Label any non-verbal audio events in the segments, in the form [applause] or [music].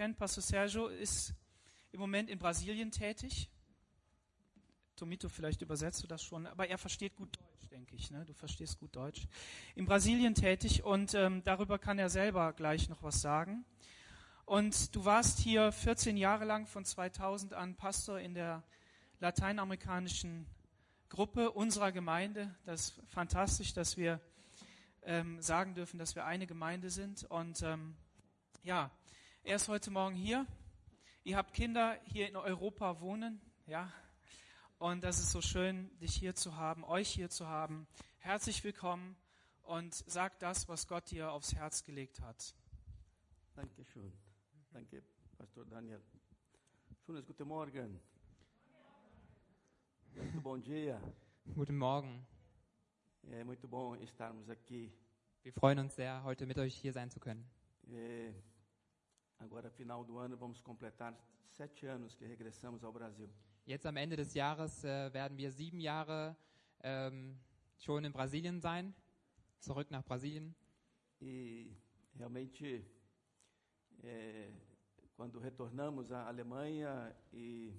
kennt, Pastor Sergio ist im Moment in Brasilien tätig. Tomito, vielleicht übersetzt du das schon, aber er versteht gut Deutsch, denke ich. Ne? Du verstehst gut Deutsch. In Brasilien tätig und ähm, darüber kann er selber gleich noch was sagen. Und du warst hier 14 Jahre lang von 2000 an Pastor in der lateinamerikanischen Gruppe unserer Gemeinde. Das ist fantastisch, dass wir ähm, sagen dürfen, dass wir eine Gemeinde sind. Und ähm, ja, er ist heute Morgen hier. Ihr habt Kinder hier in Europa wohnen, ja. Und das ist so schön, dich hier zu haben, euch hier zu haben. Herzlich willkommen und sag das, was Gott dir aufs Herz gelegt hat. Danke schön. Danke, Pastor Daniel. Schönes guten Morgen. Muito bom dia. Guten Morgen. É muito bom estarmos aqui. Wir freuen uns sehr, heute mit euch hier sein zu können. É, agora, final do ano, vamos completar sete anos que regressamos ao Brasil. Jetzt am Ende des Jahres äh, werden wir sieben Jahre ähm, schon in Brasilien sein, zurück nach Brasilien. E realmente, é, quando retornamos à Alemanha e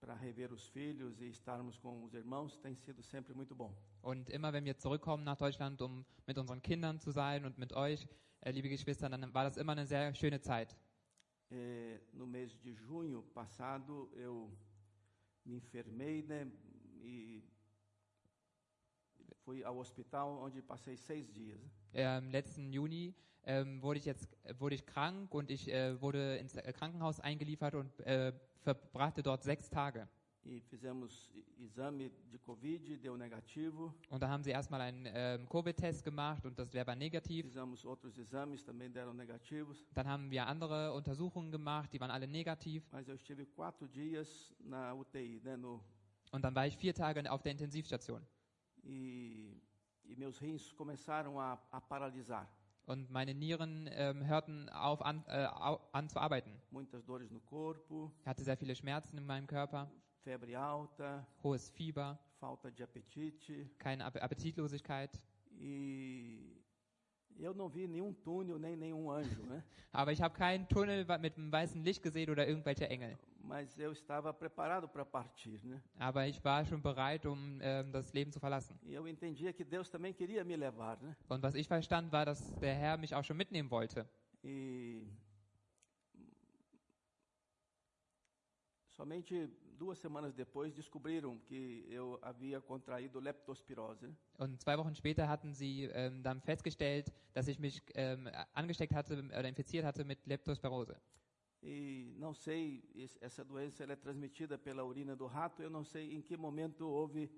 para rever os filhos e estarmos com os irmãos, tem sido sempre muito bom. Und immer wenn wir zurückkommen nach Deutschland, um mit unseren Kindern zu sein und mit euch, äh, liebe Geschwister, dann war das immer eine sehr schöne Zeit. É, no mês de junho passado, eu me enfermei né, e fui ao hospital onde passei seis dias. Äh, Im letzten Juni ähm, wurde ich jetzt wurde ich krank und ich äh, wurde ins äh, Krankenhaus eingeliefert und äh, verbrachte dort sechs Tage. E fizemos exame de Covid, deu negativo. Und da haben sie erstmal einen ähm, Covid-Test gemacht und das war negativ. Fizemos outros exames, também deram negativos. Dann haben wir andere Untersuchungen gemacht, die waren alle negativ. Mas eu estive quatro dias na UTI, né, no, Und dann war ich vier Tage auf der Intensivstation. e, e meus rins começaram a, a paralisar. Und meine Nieren ähm, hörten auf an, äh, an zu arbeiten. Corpo, Ich hatte sehr viele Schmerzen in meinem Körper, febre alta, hohes Fieber, falta de apetite. keine App Appetitlosigkeit. E Aber ich habe keinen Tunnel mit einem weißen Licht gesehen oder irgendwelche Engel. Mas eu estava preparado para partir, né? Aber ich war schon bereit, um ähm, das Leben zu verlassen. E eu entendia que Deus também queria me levar, né? Und was ich verstand, war, dass der Herr mich auch schon mitnehmen wollte. E somente duas semanas depois descobriram que eu havia contraído leptospirose. Und zwei Wochen später hatten sie ähm, dann festgestellt, dass ich mich ähm, angesteckt hatte oder infiziert hatte mit Leptospirose. E não sei, es- essa doença é transmitida pela urina do rato, eu não sei em que momento houve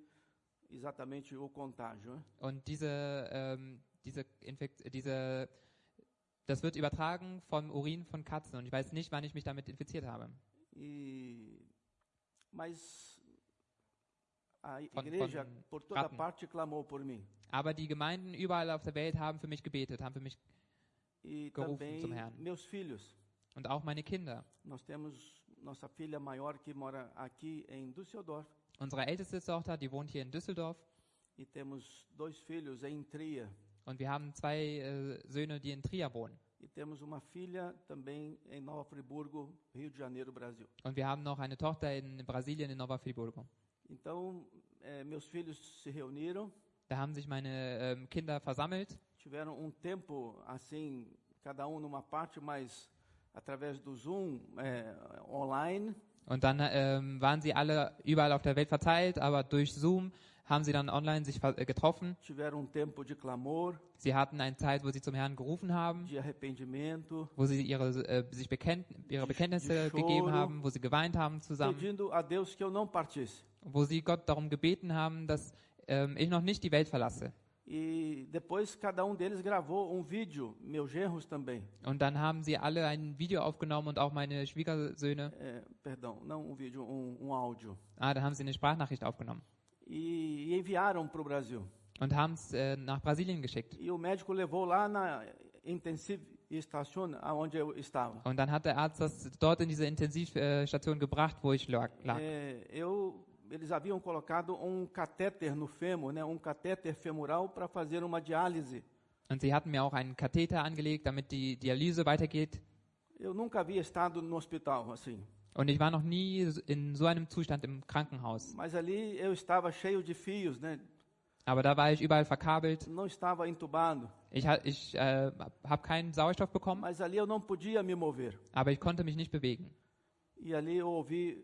exatamente o contágio. Und diese, ähm, diese, Infekt diese, das wird übertragen vom Urin von Katzen. Und ich weiß nicht, wann ich mich damit infiziert habe. E mas a Von- igreja von por toda ratten. parte clamou por mim. Aber die Gemeinden überall auf der Welt haben für mich gebetet, haben für mich E Gerufen zum Herrn. meus filhos. und auch meine Kinder. Nós temos nossa filha maior que mora aqui em Düsseldorf Unsere älteste Tochter, die wohnt hier in Düsseldorf. e temos dois filhos em Tria Und wir haben zwei äh, Söhne, die in Trier wohnen. E temos uma filha também em Nova Friburgo, Rio de Janeiro, Brasil. Und wir haben noch eine Tochter in Brasilien, in Nova Friburgo. Então, eh, meus filhos se reuniram, Da haben sich meine ähm, Kinder versammelt. tiveram um tempo assim, cada um numa parte, mas através do Zoom eh, online. Und dann ähm, waren sie alle überall auf der Welt verteilt, aber durch Zoom haben sie dann online sich äh, getroffen. Sie hatten eine Zeit, wo sie zum Herrn gerufen haben, wo sie ihre, äh, sich bekennt, ihre Bekenntnisse gegeben haben, wo sie geweint haben zusammen, wo sie Gott darum gebeten haben, dass ähm, ich noch nicht die Welt verlasse. E depois cada um deles gravou um vídeo, meus genros também. Und dann haben sie alle ein Video aufgenommen und auch meine Schwiegersöhne. É, perdão, não um vídeo, um, um áudio. Ah, da haben sie eine Sprachnachricht aufgenommen E, enviaram para o Brasil. und haben es äh, nach Brasilien geschickt. E o médico levou lá na Intensive Station, onde eu estava. Und dann hat der Arzt das dort in diese Intensivstation gebracht, wo ich lag. É, eu, eles haviam colocado um catéter no fêmur, né, um catéter femoral para fazer uma diálise. Und sie hatten mir auch einen Katheter angelegt, damit die Dialyse weitergeht. Eu nunca havia estado no hospital assim, Und ich war noch nie in so einem Zustand im Krankenhaus. mas ali eu estava cheio de fios, né? Aber da war ich überall verkabelt. Não estava entubado, Ich, ich äh, habe keinen Sauerstoff bekommen, mas ali eu não podia me mover. aber ich konnte mich nicht bewegen. E ali eu ouvi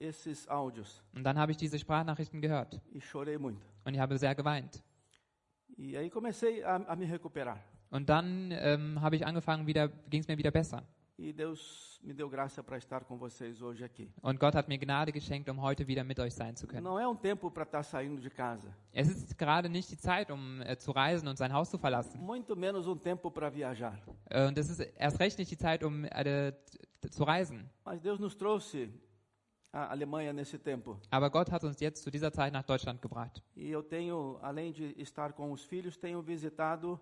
esses áudios Und dann habe ich diese Sprachnachrichten gehört e chorei muito. und ich habe sehr geweint. E aí comecei a, a me recuperar. Und dann ähm, habe ich angefangen, wieder ging es mir wieder besser. E Deus me deu graça para estar com vocês hoje aqui. Und Gott hat mir Gnade geschenkt, um heute wieder mit euch sein zu können. Não é um tempo para estar saindo de casa, Es ist gerade nicht die Zeit, um äh, zu reisen und sein Haus zu verlassen. muito menos um tempo para viajar. Äh, und es ist erst recht nicht die Zeit, um äh, zu reisen. Mas Deus nos trouxe a Alemanha nesse tempo. Aber Gott hat uns jetzt zu dieser Zeit nach Deutschland gebracht. E eu tenho, além de estar com os filhos, tenho visitado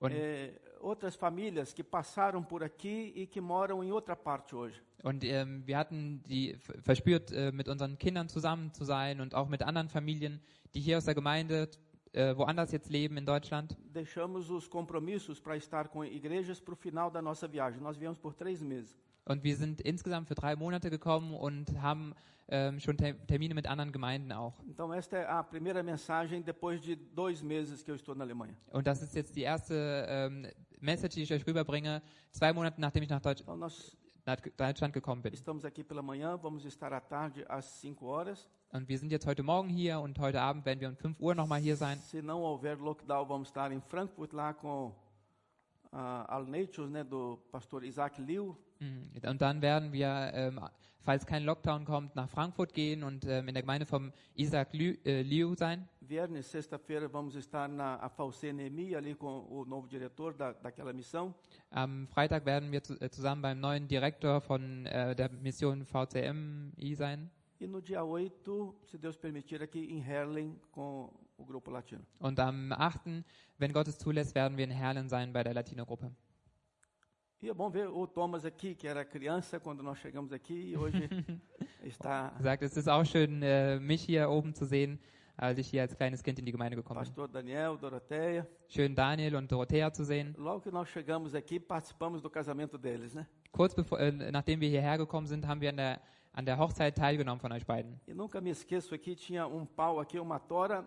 Und, eh, outras famílias que passaram por aqui e que moram em outra parte hoje. und ähm, wir hatten die verspürt, äh, mit unseren Kindern zusammen zu sein und auch mit anderen Familien, die hier aus der Gemeinde äh, woanders jetzt leben in Deutschland. Deixamos os compromissos para estar com igrejas para o final da nossa viagem. Nós viemos por três meses. Und wir sind insgesamt für drei Monate gekommen und haben ähm, schon Ter Termine mit anderen Gemeinden auch. Então, esta é a primeira mensagem depois de dois meses que eu estou na Alemanha. Und das ist jetzt die erste ähm, Message, die ich euch rüberbringe, zwei Monate nachdem ich nach, Deutsch Então, nós nach Deutschland gekommen bin. estamos aqui pela manhã, vamos estar à tarde às 5 horas. Und wir sind jetzt heute Morgen hier und heute Abend werden wir um 5 Uhr nochmal hier sein. Se não houver lockdown, vamos estar em Frankfurt lá com a Alnatius, né, do pastor Isaac Liu. Mhm. Und dann werden wir, ähm, falls kein Lockdown kommt, nach Frankfurt gehen und ähm, in der Gemeinde vom Isaac Liu, äh, Liu sein. Viernes, sexta-feira, vamos estar na a Falsê Nemi, ali com o novo diretor da, daquela missão. Am Freitag werden wir zu, äh, zusammen beim neuen Direktor von äh, der Mission VCMI sein. E no dia 8, se Deus permitir, aqui em Herlen com o Grupo Latino. Und am 8., wenn Gott es zulässt, werden wir in Herlen sein bei der Latino-Gruppe. E é bom ver o Thomas aqui, que era criança quando nós chegamos aqui, e hoje [laughs] está Er sagt, es ist auch schön, äh, mich hier oben zu sehen, als ich hier als kleines Kind in die Gemeinde gekommen pastor Daniel, Doroteia. Schön Daniel und Dorothea zu sehen. Logo que nós chegamos aqui, participamos do casamento deles, né? Kurz bevor, äh, nachdem wir hierher gekommen sind, haben wir an der, an der Hochzeit teilgenommen von euch beiden. E nunca me esqueço aqui, tinha um pau aqui, uma tora,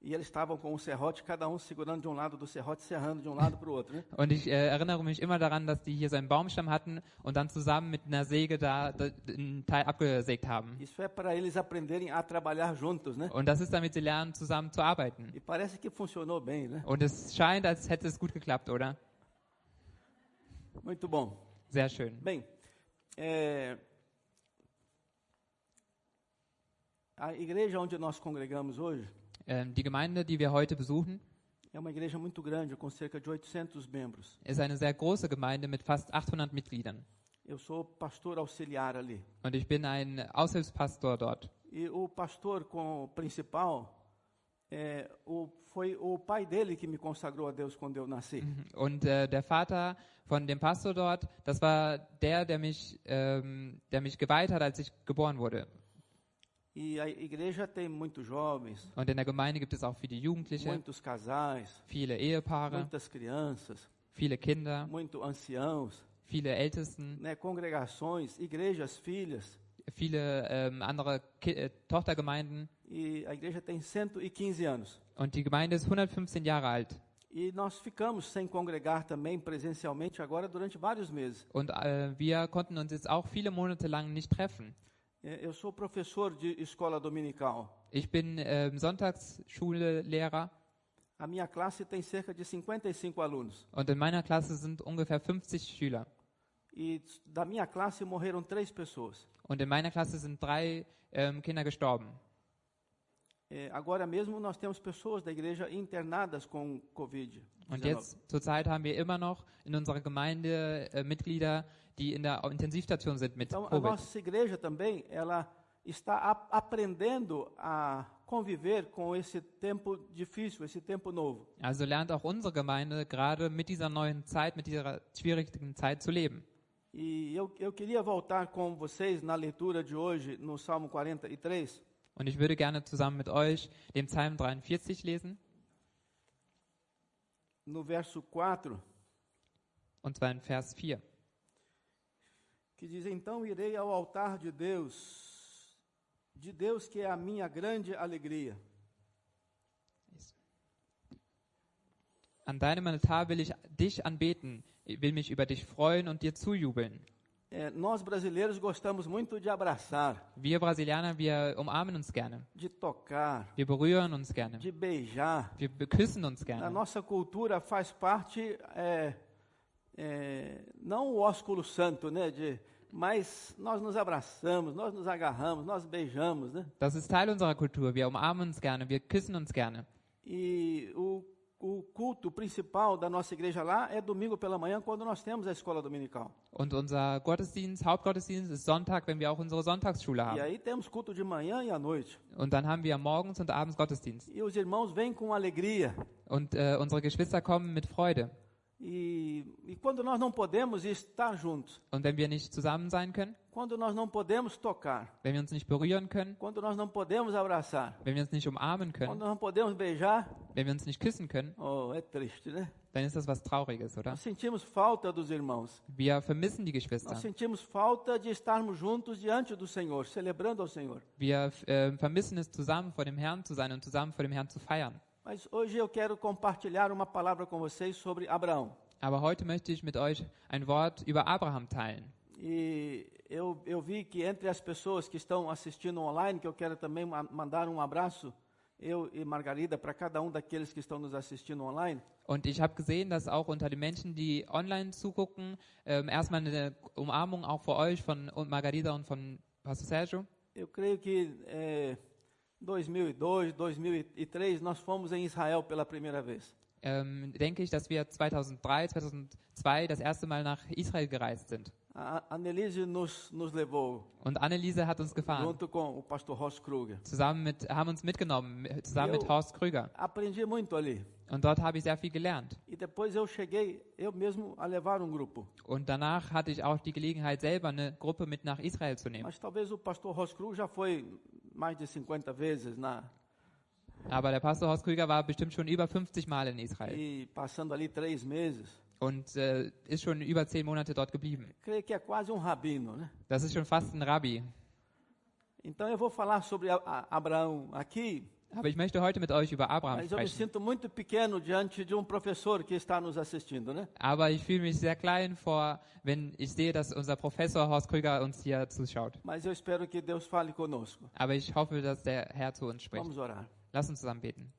e eles estavam com um serrote, cada um segurando de um lado do serrote, serrando de um lado para o outro, né? [laughs] Und ich äh, erinnere mich immer daran, dass die hier so einen Baumstamm hatten und dann zusammen mit einer Säge da d- d- einen Teil abgesägt haben. Isso é para eles aprenderem a trabalhar juntos, né? Und das ist, damit sie lernen, zusammen zu arbeiten. E parece que funcionou bem, né? Und es scheint, als hätte es gut geklappt, oder? Muito bom. Sehr schön. Bem, é, a igreja onde nós congregamos hoje Ähm, die Gemeinde, die wir heute besuchen, é uma igreja muito grande, com cerca de 800 membros. ist eine sehr große Gemeinde mit fast 800 Mitgliedern. Eu sou pastor auxiliar ali. Und ich bin ein Aushilfspastor dort. E o pastor com principal é, o, foi o pai dele que me consagrou a Deus quando eu nasci. Und äh, der Vater von dem Pastor dort, das war der, der mich, ähm, der mich geweiht hat, als ich geboren wurde. Und in der Gemeinde gibt es auch viele Jugendliche, muitos casais, viele Ehepaare, muitas crianças, viele Kinder, muito anciãos, viele Ältesten, né, congregações, igrejas, filhas. viele ähm, andere Ki äh, Tochtergemeinden. E a igreja tem 115 anos. Und die Gemeinde ist 115 Jahre alt. E nós ficamos sem congregar também presencialmente agora durante vários meses. Und äh, wir konnten uns jetzt auch viele Monate lang nicht treffen. É, Eu sou professor de escola dominical. Ich bin ähm, Sonntagsschullehrer A minha classe tem cerca de 55 alunos. und in meiner Klasse sind ungefähr 50 Schüler. E da minha classe morreram três pessoas. Und in meiner Klasse sind drei ähm, Kinder gestorben. É, agora mesmo nós temos pessoas da igreja internadas com Covid. Und jetzt zurzeit haben wir immer noch in unserer Gemeinde äh, Mitglieder, die in der Intensivstation sind mit Então a Covid. nossa igreja também ela está a- aprendendo a conviver com esse tempo difícil, esse tempo novo. Also lernt auch unsere Gemeinde gerade mit dieser neuen Zeit, mit dieser schwierigen Zeit zu leben. E eu, eu queria voltar com vocês na leitura de hoje no Salmo 43. Und ich würde gerne zusammen mit euch den Psalm 43 lesen, no verso 4, und zwar in Vers 4. que diz: Então irei ao altar de Deus, de Deus que é a minha grande alegria. An deinem Altar will ich dich anbeten, ich will mich über dich freuen und dir zujubeln. É, nós brasileiros gostamos muito de abraçar, Wir Brasilianer, wir umarmen uns gerne. de tocar, Wir berühren uns gerne. de beijar. Wir küssen uns gerne. nossa cultura faz parte, é, é, não o ósculo santo, né? De, mas nós nos abraçamos, nós nos agarramos, nós beijamos, né? Das ist Teil unserer Kultur. Wir umarmen uns gerne, wir küssen uns gerne. E o, o culto principal da nossa igreja lá é domingo pela manhã, quando nós temos a escola dominical. Und unser Gottesdienst, Hauptgottesdienst ist Sonntag, wenn wir auch unsere Sonntagsschule E haben. aí temos culto de manhã e à noite. Und dann haben wir morgens und abends Gottesdienst. E os irmãos vêm com alegria. Und äh, unsere Geschwister kommen mit Freude. E, e quando nós não podemos estar juntos, Und wenn wir nicht zusammen sein können, quando nós não podemos tocar, wenn wir uns nicht berühren können, quando nós não podemos abraçar, wenn wir uns nicht umarmen quando können, nós não podemos beijar, wenn wir uns nicht küssen können, oh, é triste, né? dann ist das was Trauriges, oder? Nós sentimos falta dos irmãos. Wir vermissen die Geschwister. Nós sentimos falta de estarmos juntos diante do Senhor, celebrando ao Senhor. Wir äh, vermissen es, zusammen vor dem Herrn zu sein und zusammen vor dem Herrn zu feiern. Mas hoje eu quero compartilhar uma palavra com vocês sobre Abraão. Aber heute möchte ich mit euch ein Wort über Abraham teilen. E eu, eu vi que entre as pessoas que estão assistindo online, que eu quero também ma- mandar um abraço, eu e Margarida, para cada um daqueles que estão nos assistindo online, Und ich habe gesehen, dass auch unter den Menschen, die online zugucken, ähm, erstmal eine Umarmung auch für euch von Margarida und von Pastor Sergio. eu creio que eh, 2002, 2003, nós fomos em Israel pela primeira vez. Ähm, denke ich, dass wir 2003, 2002 das erste Mal nach Israel gereist sind. A a Annelise nos, nos levou, Und Anneliese hat uns gefahren. junto com o pastor Ross Kruger. Zusammen mit, haben uns mitgenommen, mit- zusammen mit Horst Krüger. Aprendi muito ali. Und dort habe ich sehr viel gelernt. E depois eu cheguei, eu mesmo, a levar um grupo. Und danach hatte ich auch die Gelegenheit, selber eine Gruppe mit nach Israel zu nehmen. Mas talvez o pastor Ross Kruger já foi mais de 50 vezes na, Aber der Pastor Horst Krüger war bestimmt schon über 50 Mal in Israel e passando ali três meses. und äh, ist schon über zehn Monate dort geblieben. Creio que é quase um rabino, né? Das ist schon fast ein Rabbi. Então eu vou falar sobre a- a- Abraão aqui, Aber ich möchte heute mit euch über Abraham mas eu me sprechen. sinto muito pequeno diante de um professor que está nos assistindo, né? Aber ich fühle mich sehr klein vor, wenn ich sehe, dass unser Professor Horst Krüger uns hier zuschaut. Mas eu espero que Deus fale conosco. Aber ich hoffe, dass der Herr zu uns spricht. Vamos orar. Lass uns zusammen beten.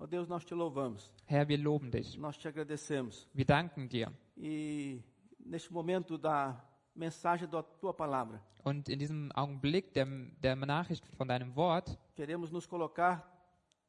Ó Deus, nós te louvamos, Herr, wir loben dich. nós te agradecemos. Wir danken dir. E neste momento da mensagem da tua palavra, Und in diesem Augenblick der, der Nachricht von deinem Wort queremos nos colocar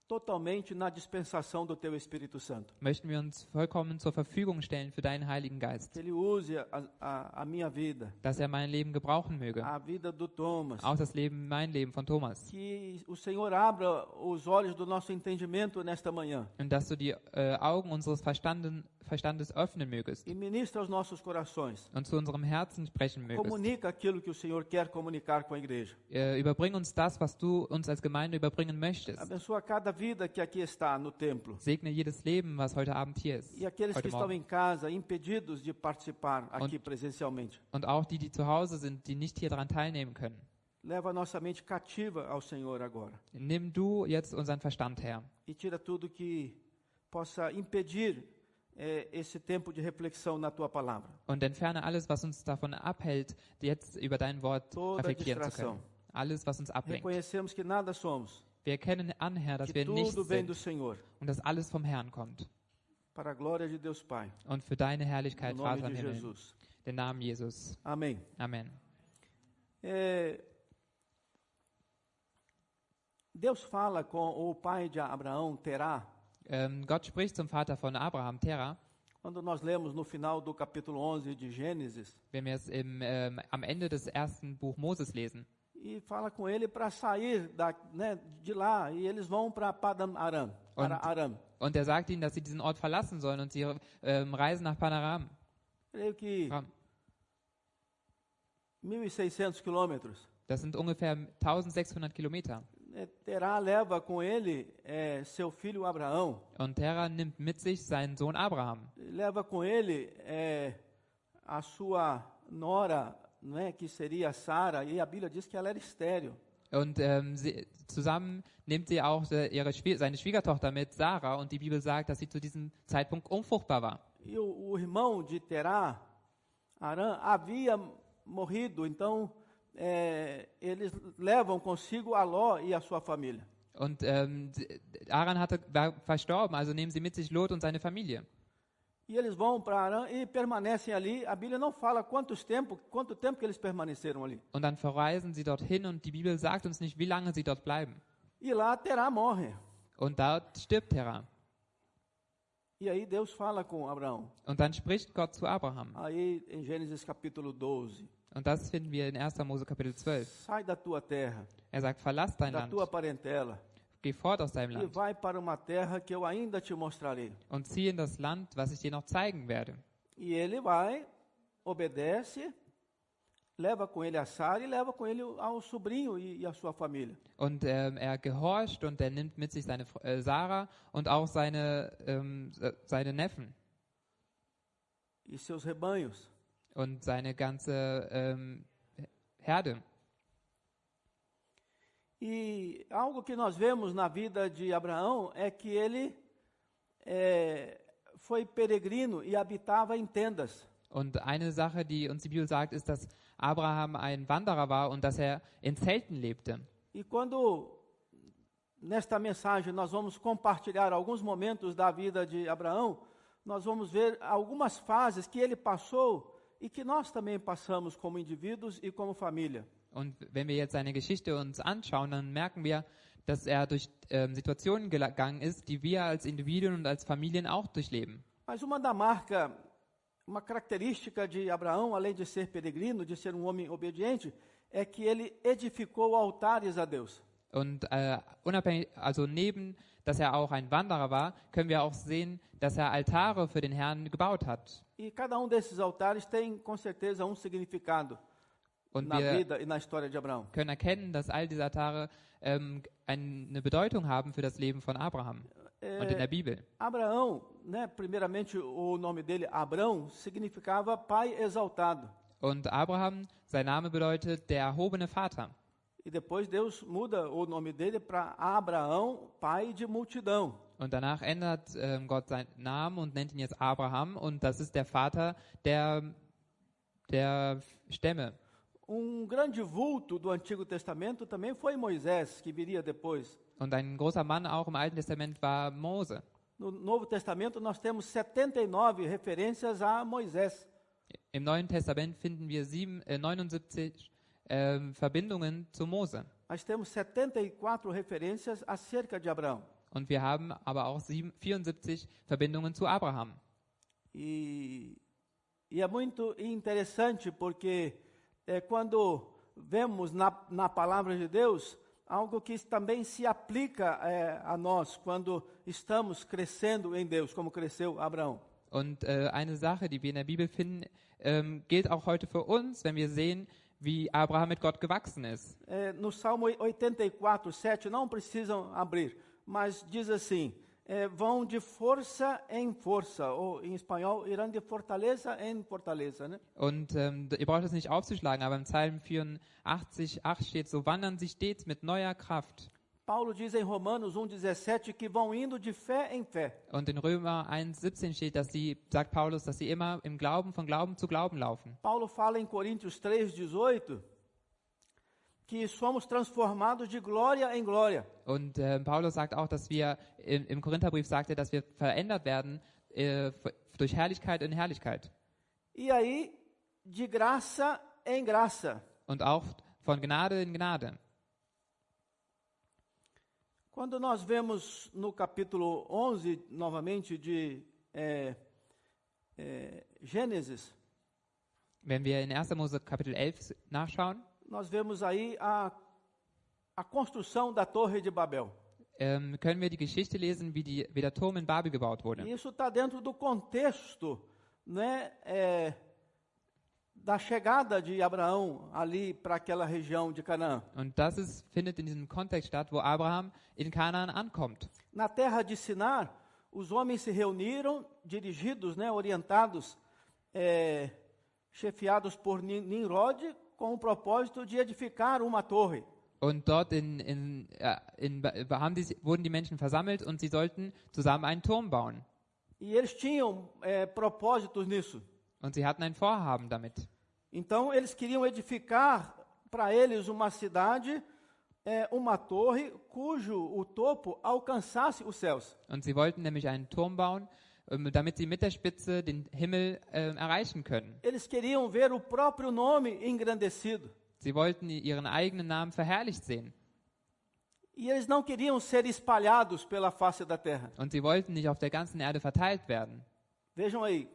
totalmente na dispensação do teu Espírito Santo. möchten wir uns vollkommen zur Verfügung stellen für deinen Heiligen Geist, Que ele use a, a, a minha vida, dass er mein Leben gebrauchen möge. a vida do Thomas. Auch das Leben, mein Leben von Thomas. Que o Senhor abra os olhos do nosso entendimento nesta manhã Und dass du die äh, Augen unseres Verstanden, Verstandes öffnen mögest e ministra aos nossos corações. und zu unserem Herzen sprechen mögest. Comunica aquilo que o Senhor quer comunicar com a igreja. Äh, überbring uns das, was du uns als Gemeinde überbringen möchtest. Abençoa cada vida que aqui está no templo. Segne jedes Leben, was heute Abend hier ist. E aqueles que estão em casa, impedidos de participar aqui presencialmente. Und auch die, die zu Hause sind, die nicht hier daran teilnehmen können. Leva a nossa mente cativa ao Senhor agora. Nimm du jetzt unseren Verstand her E tira tudo que possa impedir esse tempo de reflexão na tua palavra. und entferne alles, was uns davon abhält, jetzt über dein Wort Toda reflektieren zu können. Alles, was uns ablenkt. Reconhecemos que nada somos, Wir erkennen an, Herr, dass wir nichts sind und dass alles vom Herrn kommt. para a glória de Deus Pai. Und für deine Herrlichkeit, Vater im Himmel. Jesus. Den Namen Jesus. Amém. É, Deus fala com o pai de Abraão, Terá, Ähm, Gott spricht zum Vater von Abraham, Terah. quando nós lemos no final do capítulo 11 de Gênesis, wenn wir es im, ähm, am Ende des ersten Buch Moses lesen. e fala com ele para sair da, né, de lá, e eles vão para Padam Aram, para Und- Aram. Und er sagt ihnen, dass sie diesen Ort verlassen sollen und sie ähm, reisen nach Panaram. Creio que Ram. 1.600 quilômetros. Das sind ungefähr 1600 Kilometer. É, Terá leva com ele é, seu filho Abraão, Und Terah nimmt mit sich seinen Sohn Abraham leva com ele é, a sua nora não é, que seria Sara, e a Bíblia diz que ela era estéril. Und ähm, sie, zusammen nimmt sie auch äh, ihre seine Schwiegertochter mit, Sarah, und die Bibel sagt, dass sie zu diesem Zeitpunkt unfruchtbar war. E o, o irmão de Terá, Arã, havia morrido, então é, eles levam consigo a Ló e a sua família. Und ähm, Aran hatte, war verstorben, also nehmen sie mit sich Lot und seine Familie. E eles vão para Arã e permanecem ali. A Bíblia não fala quantos tempo, quanto tempo que eles permaneceram ali. Und dann verreisen sie dorthin und die Bibel sagt uns nicht, wie lange sie dort bleiben. E lá Terá morre. Und dort stirbt Terah. E aí Deus fala com Abraão. Und dann spricht Gott zu Abraham. Aí em Gênesis capítulo 12: Und das finden wir in 1. Mose Kapitel 12. Sai da tua terra, Er sagt, verlass dein da Land, tua parentela, geh fort aus deinem e Land vai para uma terra que eu ainda te mostrarei. und zieh in das Land, was ich dir noch zeigen werde. E ele vai, obedece, leva com ele a Sara e leva com ele ao sobrinho e, e a sua família. Und ähm, er gehorcht und er nimmt mit sich seine äh, Sarah und auch seine, ähm, äh, seine Neffen E seus rebanhos. Und seine ganze ähm, Herde. E algo que nós vemos na vida de Abraão é que ele é, foi peregrino e habitava em tendas. Und eine Sache, die uns die Bibel sagt, ist, dass Abraham ein Wanderer war und dass er in Zelten lebte. E quando nesta mensagem nós vamos compartilhar alguns momentos da vida de Abraão, nós vamos ver algumas fases que ele passou e que nós também passamos como indivíduos e como família. Und wenn wir jetzt seine Geschichte uns anschauen, dann merken wir, dass er durch ähm, Situationen gegangen ist, die wir als Individuen und als Familien auch durchleben. Mas uma da marca, uma característica de Abraão, além de ser peregrino, de ser um homem obediente, é que ele edificou altares a Deus. Und äh, unabhängig, also neben, dass er auch ein Wanderer war, können wir auch sehen, dass er Altare für den Herrn gebaut hat. E cada um desses altares tem, com certeza, um significado Und na wir vida e na história de Abraão. können erkennen, dass all diese Altare ähm, eine Bedeutung haben für das Leben von Abraham und in der Bibel. Abraão, né, primeiramente o nome dele, Abrão, significava pai exaltado. Und Abraham, sein Name bedeutet der erhobene Vater. E depois Deus muda o nome dele para Abraão, pai de multidão. Und danach ändert ähm, Gott seinen Namen und nennt ihn jetzt Abraham und das ist der Vater der, der Stämme. Um grande vulto do Antigo Testamento também foi Moisés, que viria depois. Und ein großer Mann auch im Alten Testament war Mose. No Novo Testamento nós temos 79 referências a Moisés. Im Neuen Testament finden wir sieben, äh, 79 ähm, Verbindungen zu Mose. Mas temos 74 referências acerca de Abraão. Und wir haben aber auch sieben, 74 Verbindungen zu Abraham. E, e é muito interessante porque é, quando vemos na, na palavra de Deus algo que também se aplica é, a nós quando estamos crescendo em Deus, como cresceu Abraão. Und äh, eine Sache, die wir in der Bibel finden, ähm, gilt auch heute für uns, wenn wir sehen, wie Abraham mit Gott gewachsen ist. É, no Salmo 84, 7, não precisam abrir, mas diz assim: é, vão de força em força, ou em espanhol, irão de fortaleza em fortaleza. Né? Und ähm, ihr braucht es nicht aufzuschlagen, aber im Psalm 84, 8 steht, so wandern sie stets mit neuer Kraft. Paulo diz em Romanos 1,17 que vão indo de fé em fé. Und in Römer 1, 17 steht, dass sie, sagt Paulus, dass sie immer im Glauben von Glauben zu Glauben laufen. Paulo fala em Coríntios 3,18 que somos transformados de glória em glória. Und äh, Paulus sagt auch, dass wir, im, im Korintherbrief sagt er, dass wir verändert werden äh, durch Herrlichkeit in Herrlichkeit. E aí, de graça em graça. Und auch von Gnade in Gnade. Quando nós vemos no capítulo 11, novamente, de é, é, Gênesis, Wenn wir in 1. Mose Kapitel 11 nachschauen, nós vemos aí a, a construção da Torre de Babel. ähm, können wir die Geschichte lesen, wie, die, wie der Turm in Babel gebaut wurde. Isso está dentro do contexto né, é, da chegada de Abraão ali para aquela região de Canaã. Und das ist, findet in diesem Kontext statt, wo Abraham in Kanaan ankommt. Na terra de Sinar, os homens se reuniram, dirigidos, né, orientados é, chefiados por Ni- Nimrod com o propósito de edificar uma torre. Und dort in, in, in, haben die, wurden die Menschen versammelt und sie sollten zusammen einen Turm bauen. E eles tinham eh, propósitos nisso. Und sie hatten ein Vorhaben damit. Então, eles queriam edificar para eles uma cidade, eh, uma torre, cujo o topo alcançasse os céus. Und sie wollten nämlich einen Turm bauen, ähm, damit sie mit der Spitze den Himmel ähm, erreichen können. Eles queriam ver o próprio nome engrandecido. Sie wollten ihren eigenen Namen verherrlicht sehen. E eles não queriam ser espalhados pela face da terra. Und sie wollten nicht auf der ganzen Erde verteilt werden. Vejam aí,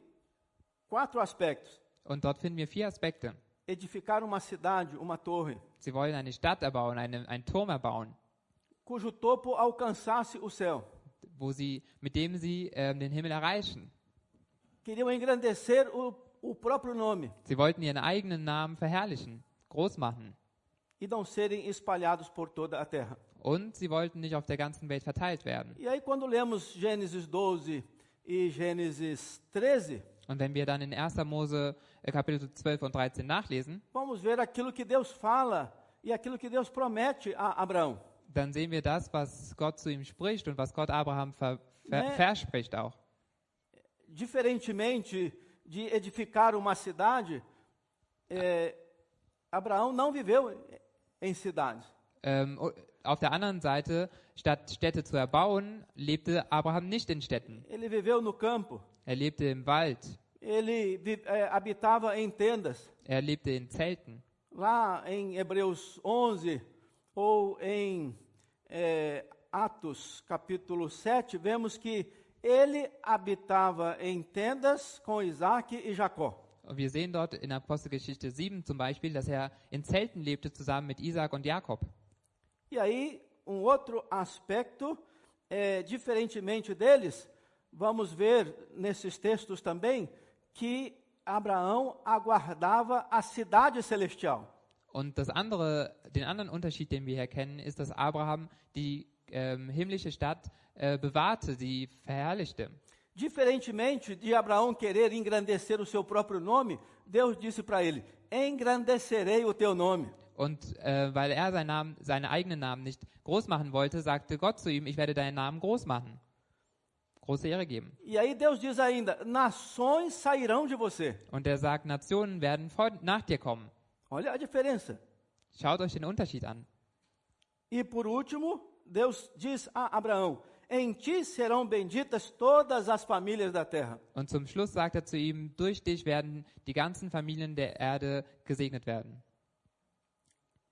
quatro aspectos: Und dort finden wir vier Aspekte. edificar uma cidade, uma torre, Sie wollen eine Stadt erbauen, eine, einen Turm erbauen, cujo topo alcançasse o céu. wo sie, mit dem sie ähm, den Himmel erreichen. Queriam engrandecer o, o próprio nome Sie wollten ihren eigenen Namen verherrlichen, groß machen. e não serem espalhados por toda a terra. Und sie wollten nicht auf der ganzen Welt verteilt werden. E aí, quando lemos Gênesis 12 e Gênesis 13, Und wenn wir dann in 1. Mose äh, Kapitel 12 und 13 nachlesen, vamos ver aquilo que Deus fala e aquilo que Deus promete a Abraão. dann sehen wir das, was Gott zu ihm spricht und was Gott Abraham ver, ver, Ne? verspricht auch. Diferentemente de edificar uma cidade, é, Abraão não viveu em cidades. Ähm, o- auf der anderen Seite, statt Städte zu erbauen, lebte Abraham nicht in Städten. Ele viveu no campo, Er lebte im Wald, ele é, habitava em tendas. er lebte in Zelten. Lá em Hebreus 11 ou em é, Atos capítulo 7, vemos que ele habitava em tendas com Isaac e Jacó. Und wir sehen dort in Apostelgeschichte 7 zum Beispiel, dass er in Zelten lebte zusammen mit Isaac und Jakob. E aí, um outro aspecto, é, diferentemente deles, vamos ver nesses textos também que Abraão aguardava a cidade celestial. Und das andere, den anderen Unterschied, den wir hier kennen, ist, dass Abraham die ähm, himmlische Stadt äh, bewahrte, sie verherrlichte. Diferentemente de Abraão querer engrandecer o seu próprio nome, Deus disse para ele: Engrandecerei o teu nome. Und äh, weil er seinen, Namen, seinen eigenen Namen nicht groß machen wollte, sagte Gott zu ihm, ich werde deinen Namen groß machen. Große Ehre geben. E aí Deus diz ainda: Nações sairão de você. Und er sagt, Nationen werden vor, nach dir kommen. Olha a diferença. Schaut euch den Unterschied an. E por último, Deus diz a Abraão: Em ti serão benditas todas as famílias da terra. Und zum Schluss sagt er zu ihm, durch dich werden die ganzen Familien der Erde gesegnet werden.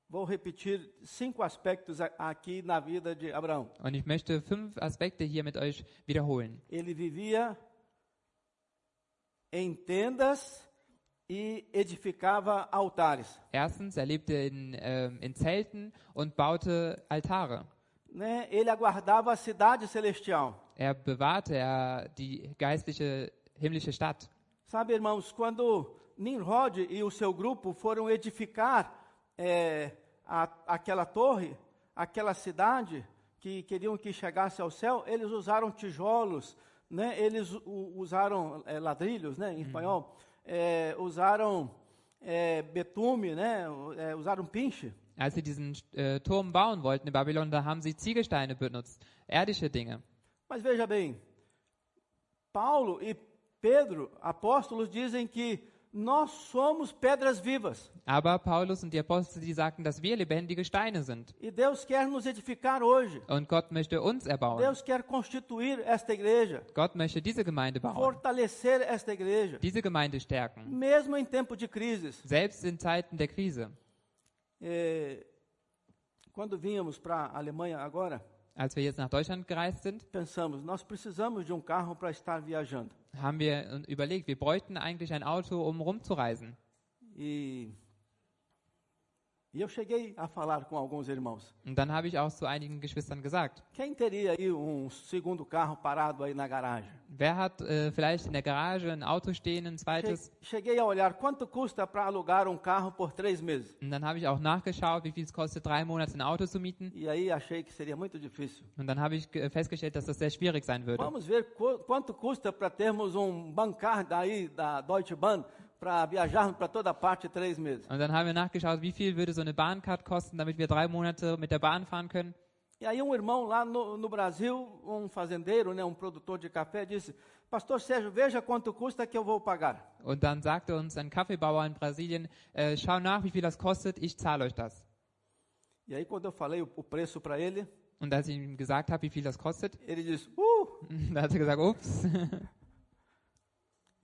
Vou repetir cinco aspectos aqui na vida de Abraão. Und ich möchte fünf Aspekte hier mit euch wiederholen. Ele vivia em tendas e edificava altares. Erstens, er lebte in, ähm, in Zelten und baute Altare. Né? Ele aguardava a cidade celestial. Er bewahrte er die geistliche himmlische Stadt. Sabe, irmãos, quando Nimrod e o seu grupo foram edificar é, a- aquela torre, aquela cidade que queriam que chegasse ao céu, eles usaram tijolos, né? eles usaram é, ladrilhos, né? em espanhol, é, usaram é, betume, né? é, usaram pinche. Als sie diesen äh, Turm bauen wollten in Babylon, da haben sie Ziegelsteine benutzt, irdische Dinge. Mas veja bem, Paulo e Pedro, apóstolos, dizem que nós somos pedras vivas. Aber Paulus und die Apostel, die sagten, dass wir lebendige Steine sind. E Deus quer nos edificar hoje. Und Gott möchte uns erbauen. Deus quer constituir esta igreja, Gott möchte diese Gemeinde bauen, fortalecer esta igreja, diese Gemeinde stärken, mesmo em tempo de crises. selbst in Zeiten der Krise. É, quando vínhamos para a Alemanha agora, Als wir jetzt nach Deutschland gereist sind, pensamos, nós precisamos de um carro para estar viajando. haben wir überlegt, wir bräuchten eigentlich ein Auto, um rumzureisen. E, Und dann habe ich auch zu einigen Geschwistern gesagt, Quem teria aí um segundo carro parado aí na garagem? wer hat äh, vielleicht in der Garage ein Auto stehen, ein zweites? Cheguei a olhar quanto custa para alugar um carro por três meses. Und dann habe ich auch nachgeschaut, wie viel es kostet, drei Monate ein Auto zu mieten. E aí achei que seria muito difícil. Und dann habe ich ge- festgestellt, dass das sehr schwierig sein würde. Vamos ver qu- quanto custa para termos um bancar daí da Deutsche Bahn, para viajarmos para toda parte três meses. Und dann haben wir nachgeschaut, wie viel würde so eine Bahncard kosten, damit wir drei Monate mit der Bahn fahren können. E aí um irmão lá no, no Brasil, um fazendeiro, né, um produtor de café, disse, Pastor Sérgio, veja quanto custa que eu vou pagar. Und dann sagte uns ein Kaffeebauer in Brasilien, äh, schau nach, wie viel das kostet, ich zahle euch das. E aí quando eu falei o, o preço para ele, Und als ich ihm gesagt habe, wie viel das kostet, ele disse, uh! [laughs] da hat er gesagt, ups. [laughs]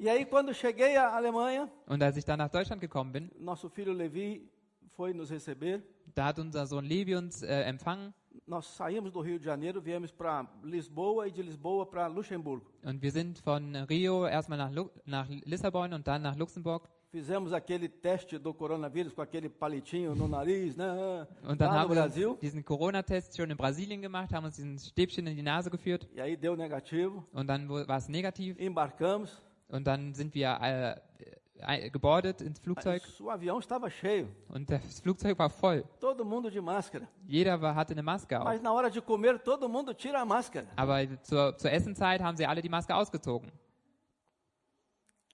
E aí quando cheguei à Alemanha, Und als ich dann nach Deutschland gekommen bin, nosso filho Levi foi nos receber. da hat unser Sohn Levi uns äh, empfangen Nós saímos do Rio de Janeiro, viemos para Lisboa e de Lisboa para Luxemburgo. und wir sind von Rio erstmal nach, Lu nach Lissabon und dann nach Luxemburg. Fizemos aquele teste do coronavírus com aquele palitinho no nariz, né? Und dann Lá no haben wir Brasil. diesen Corona-Test schon in Brasilien gemacht, haben uns diesen Stäbchen in die Nase geführt E aí deu negativo. und dann wo- war es negativ Embarcamos. Und dann sind wir äh, gebordet ins Flugzeug O avião estava cheio. und das Flugzeug war voll. Todo mundo de máscara. Jeder war, hatte eine Maske auf. Mas na hora de comer, todo mundo tira a máscara. Aber zur, zur Essenzeit haben sie alle die Maske ausgezogen.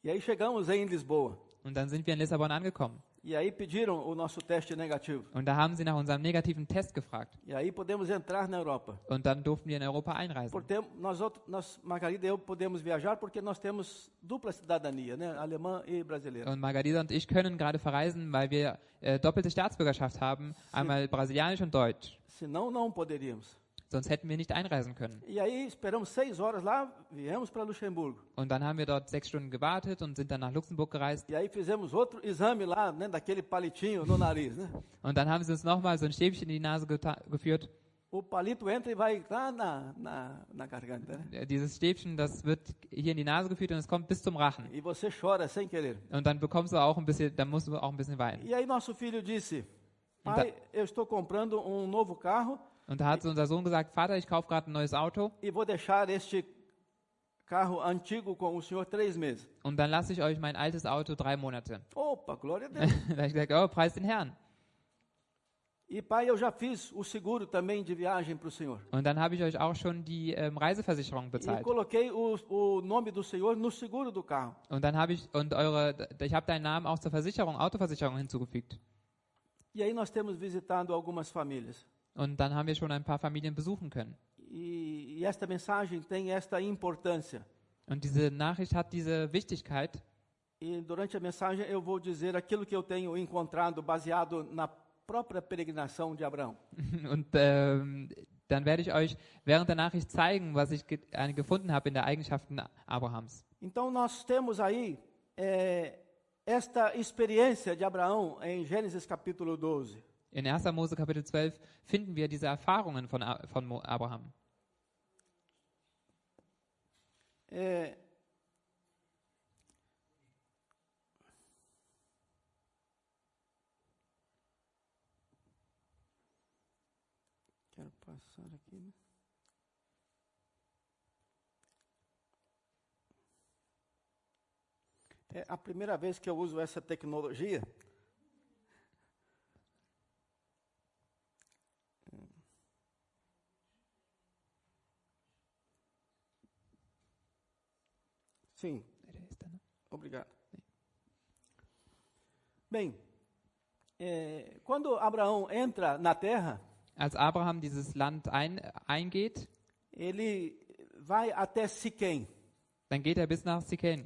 E aí chegamos em Lisboa. Und dann sind wir in Lissabon angekommen. E aí pediram o nosso teste negativo. Und da haben sie nach unserem negativen Test gefragt. E aí podemos entrar na Europa. Und dann durften wir in Europa einreisen. Porque nós, nós, Margarida e eu, podemos viajar porque nós temos dupla cidadania, né? Alemã e brasileira. Und Margarita und ich können gerade verreisen, weil wir äh, doppelte Staatsbürgerschaft haben, einmal brasilianisch und deutsch. Senão, não poderíamos. Sonst hätten wir nicht einreisen können. E aí esperamos seis horas lá, viemos para Luxemburgo. Und dann haben wir dort sechs Stunden gewartet und sind dann nach Luxemburg gereist. E aí fizemos outro exame lá, né? Daquele palitinho no nariz, né? Und dann haben sie uns nochmal so ein Stäbchen in die Nase geführt. O palito entra e vai lá na, na, na garganta, né? Dieses Stäbchen, das wird hier in die Nase geführt und es kommt bis zum Rachen. E você chora sem querer. Und dann bekommst du auch ein bisschen, dann musst du auch ein bisschen weinen. E aí nosso filho disse, pai, eu estou comprando um novo carro Und da hat unser Sohn gesagt, Vater, ich kaufe gerade ein neues Auto e vou deixar este carro antigo com o senhor três meses. und dann lasse ich euch mein altes Auto drei Monate. Opa, glória a Deus. [laughs] da habe ich gesagt, oh, preis den Herrn. E pai, eu já fiz o seguro também de viagem para o senhor. Und dann habe ich euch auch schon die ähm, Reiseversicherung E bezahlt. coloquei o, o nome do senhor no seguro do carro. Und dann habe ich und eure, ich habe deinen Namen auch zur Versicherung, Autoversicherung hinzugefügt. E aí nós temos visitado algumas famílias. Und dann haben wir schon ein paar Familien besuchen können. E, e esta mensagem tem esta importância. Und diese Nachricht hat diese Wichtigkeit. E durante a mensagem eu vou dizer aquilo que eu tenho encontrado baseado na própria peregrinação de Abraão. [laughs] Und ähm, dann werde ich euch während der Nachricht zeigen, was ich ge gefunden habe in der Eigenschaften Abrahams. Então nós temos aí eh, esta experiência de Abraão em Gênesis capítulo 12. In 1. Mose Kapitel 12 finden wir diese Erfahrungen von, von Abraham. Né? É a primeira vez que eu uso essa tecnologia. Sim, Obrigado. Bem, é, quando Abraão entra na terra, Als Abraham dieses Land ein, eingeht, ele vai até Siquém. dann geht er bis nach Siken.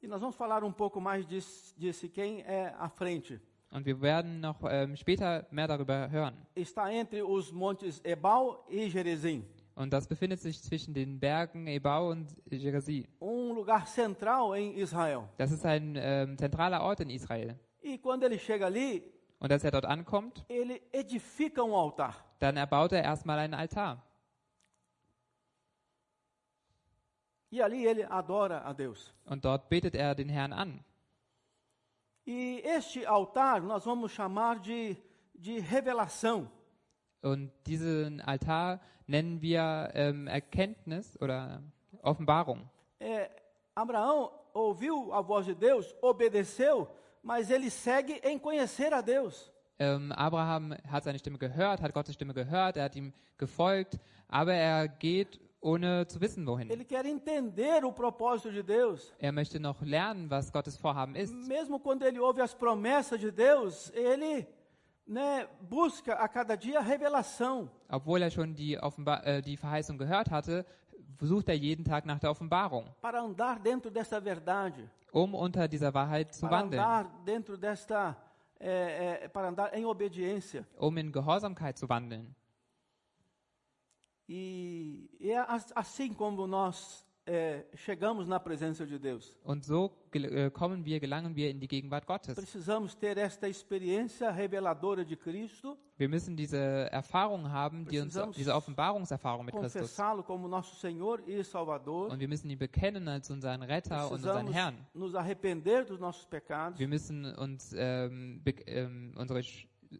E nós vamos falar um pouco mais de, de Siquém é, à frente. Und wir werden noch ähm, später mehr darüber hören. Está entre os montes Ebal e Gerizim. Und das befindet sich zwischen den Bergen Ebau und Gerasi. Um lugar central em Israel. Das ist ein ähm, zentraler Ort in Israel. E quando ele chega ali, Und als er dort ankommt, ele edifica um altar. dann erbaut er erstmal einen Altar. E ali ele adora a Deus. Und dort betet er den Herrn an. E este altar nós vamos chamar de, de revelação. Und diesen Altar nennen wir ähm, Erkenntnis oder Offenbarung. É, Abraão ouviu a voz de Deus, obedeceu, mas ele segue em conhecer a Deus. Ähm, Abraham hat seine Stimme gehört, hat Gottes Stimme gehört, er hat ihm gefolgt, aber er geht ohne zu wissen, wohin. Ele quer entender o propósito de Deus. Er möchte noch lernen, was Gottes Vorhaben ist. Mesmo quando ele ouve as promessas de Deus, ele né, busca a cada dia revelação. Obwohl er schon die, Offenba äh, die Verheißung gehört hatte, sucht er jeden Tag nach der Offenbarung, para andar dentro dessa verdade, um unter dieser Wahrheit zu para wandeln, andar dentro desta, é, é, para andar em obediência. um in Gehorsamkeit zu wandeln. E, e é as- assim como nós chegamos na presença de Deus. Und so äh, kommen wir, gelangen wir in die Gegenwart Gottes. Precisamos ter esta experiência reveladora de Cristo, Wir müssen diese Erfahrung haben, die uns, diese Offenbarungserfahrung mit Christus. como nosso Senhor e Salvador. Und wir müssen ihn bekennen als unseren Retter und unseren Herrn. nos arrepender dos nossos pecados. Wir müssen uns ähm, ähm, unsere,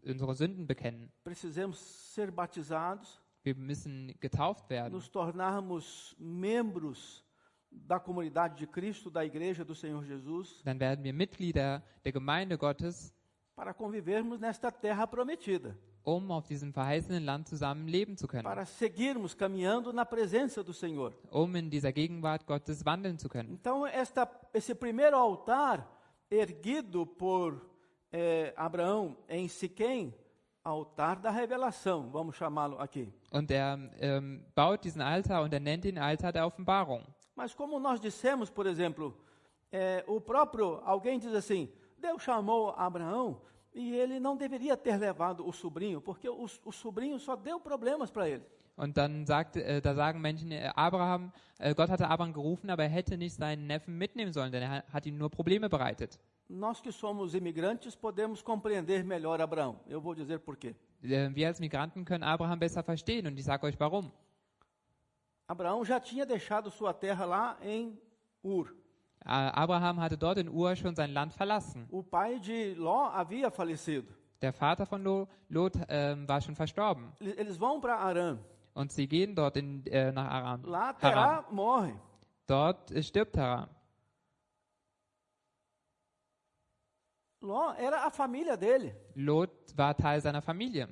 unsere Sünden bekennen. Precisamos ser batizados, Wir müssen getauft werden. nos tornarmos membros da comunidade de Cristo, da igreja do Senhor Jesus, Dann werden wir Mitglieder der Gemeinde Gottes, para convivermos nesta terra prometida, um auf diesem verheißenen Land zusammen leben zu können. para seguirmos caminhando na presença do Senhor. Um in dieser Gegenwart Gottes wandeln zu können. Então, esta, esse primeiro altar erguido por eh, Abraão em Siquém, altar da revelação, vamos chamá-lo aqui. Und er ähm, baut diesen Altar und er nennt ihn Altar der Offenbarung. Mas como nós dissemos, por exemplo, eh, o próprio, alguém diz assim, Deus chamou Abraão e ele não deveria ter levado o sobrinho, porque o, o sobrinho só deu problemas para ele. Und dann sagt, äh, da sagen Menschen, äh, Abraham, äh, Gott hatte Abraham gerufen, aber er hätte nicht seinen Neffen mitnehmen sollen, denn er ha- hat ihm nur Probleme bereitet. Nós que somos imigrantes podemos compreender melhor Abraão. Eu vou dizer por quê. Äh, wir als Migranten können Abraham besser verstehen und ich sage euch warum. Abraão já tinha deixado sua terra lá em Ur. Äh, Abraham hatte dort in Ur schon sein Land verlassen. O pai de Ló havia falecido. Der Vater von Lo- Lot ähm, war schon verstorben. Eles vão para Arã. Und sie gehen dort in, äh, nach Aram. Lá. Terá morre. Dort äh, stirbt Haran. Ló era a família dele. Lot war Teil seiner Familie.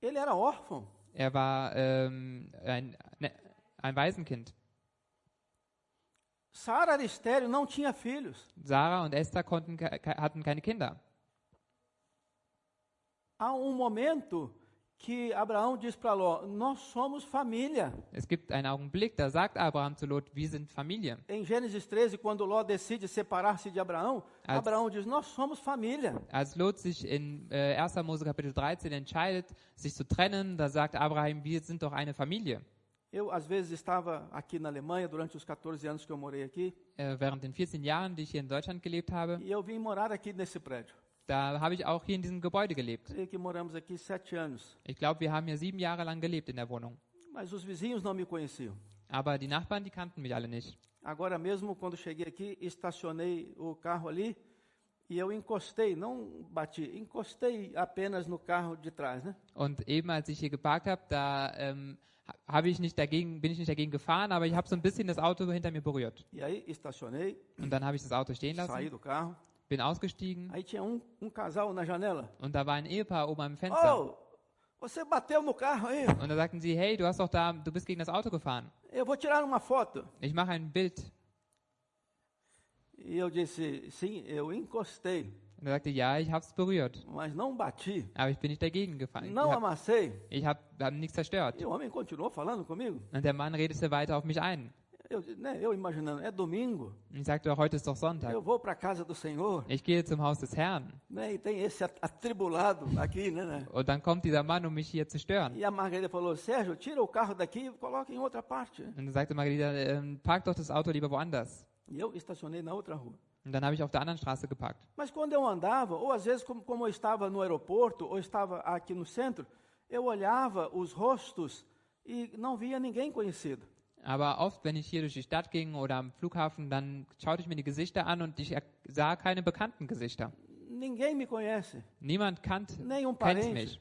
Ele era órfão. Er war ähm, ein, ne, ein Waisenkind. Sara era estéril, não tinha filhos. Sarah und Esther konnten, hatten keine Kinder. Há um momento que Abraão diz para Ló: Nós somos família. Es gibt einen Augenblick, da sagt Abraham zu Lot, wir sind Familie. Em Gênesis 13, quando Ló decide separar-se de Abraão, As- Abraão diz: Nós somos família. Als Lot sich in äh, 1. Mose Kapitel 13 entscheidet, sich zu trennen, da sagt Abraham, wir sind doch eine Familie. Eu, às vezes, estava aqui na Alemanha durante os 14 anos que eu morei aqui, Äh, während den 14 Jahren, die ich hier in Deutschland gelebt habe, e eu vim morar aqui nesse prédio. Da habe ich auch hier in diesem Gebäude gelebt. Creio que moramos aqui sete anos. Ich glaube, wir haben hier sieben Jahre lang gelebt in der Wohnung. Mas os vizinhos não me conheciam. Aber die Nachbarn, die kannten mich alle nicht. Agora mesmo, quando cheguei aqui, estacionei o carro ali e eu encostei, não bati, encostei apenas no carro de trás, né? Und eben als ich hier geparkt habe, da ähm, ha- habe ich nicht dagegen, bin ich nicht dagegen gefahren, aber ich habe so ein bisschen das Auto hinter mir berührt. E aí estacionei, Und dann habe ich das Auto stehen saí lassen, do carro. Bin ausgestiegen Aí tinha um, um casal na janela. und da war ein Ehepaar oben am Fenster. Oh, você bateu no carro aí. Und da sagten sie, hey, du hast doch da, du bist gegen das Auto gefahren. Eu vou tirar uma foto. Ich mache ein Bild. E eu disse, sim, eu encostei, Und er sagte, ja, ich habe es berührt, mas não bati. aber ich bin nicht dagegen gefahren. Ich Não habe amassei. ich hab, hab nichts zerstört. E o homem continuou falando comigo. Und der Mann redete weiter auf mich ein. Eu, né, eu imaginando, é domingo, ich sagte, heute ist doch Sonntag. eu vou para a casa do Senhor. Ich gehe zum Haus des Herrn. Né, e tem esse at- atribulado aqui, né, né? Und dann kommt dieser Mann, um mich hier zu stören. E a Margarida falou, Sérgio, tira o carro daqui e coloca em outra parte. Und dann sagte Margarita, ähm, park doch das Auto lieber woanders. E eu estacionei na outra rua. Und dann habe ich auf der anderen Straße geparkt. Mas quando eu andava, ou às vezes como, como eu estava no aeroporto, ou estava aqui no centro, eu olhava os rostos e não via ninguém conhecido. Aber oft, wenn ich hier durch die Stadt ging oder am Flughafen, dann schaute ich mir die Gesichter an und ich sah keine bekannten Gesichter. Ninguém me conhece, Niemand kannt, nenhum kennt parente, mich.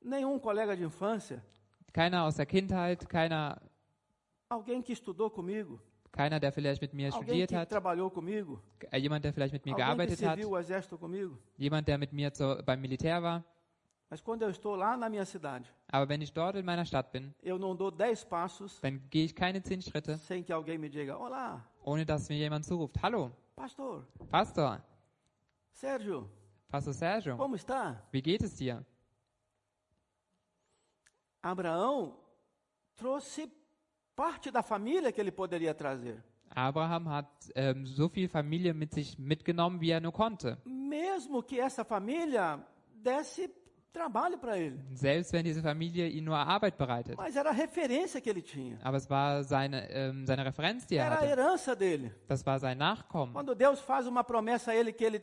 nenhum colega de infância, Keiner aus der Kindheit, keiner, alguém que estudou comigo, keiner, der vielleicht mit mir alguém studiert hat, trabalhou comigo, äh, jemand, der vielleicht mit mir alguém gearbeitet hat, jemand, der mit mir zur, beim Militär war. Mas quando eu estou lá na minha cidade, Aber wenn ich dort in meiner Stadt bin, eu não dou dez passos dann gehe ich keine zehn Schritte, sem que alguém me diga: Olá, ohne dass mir jemand zuruft, hallo, pastor, Pastor, Sérgio, Pastor Sergio, como está? wie geht es dir? Abraão trouxe parte da família que ele poderia trazer. Abraham hat ähm, so viel Familie mit sich mitgenommen, wie er nur konnte. Mesmo que essa família desse trabalho para ele. Selbst wenn diese Familie ihm nur Arbeit bereitet. Mas era a referência que ele tinha. Aber es war seine, ähm, seine Referenz, die er Era a herança dele. Das war sein Nachkommen. Quando Deus faz uma promessa a ele que ele,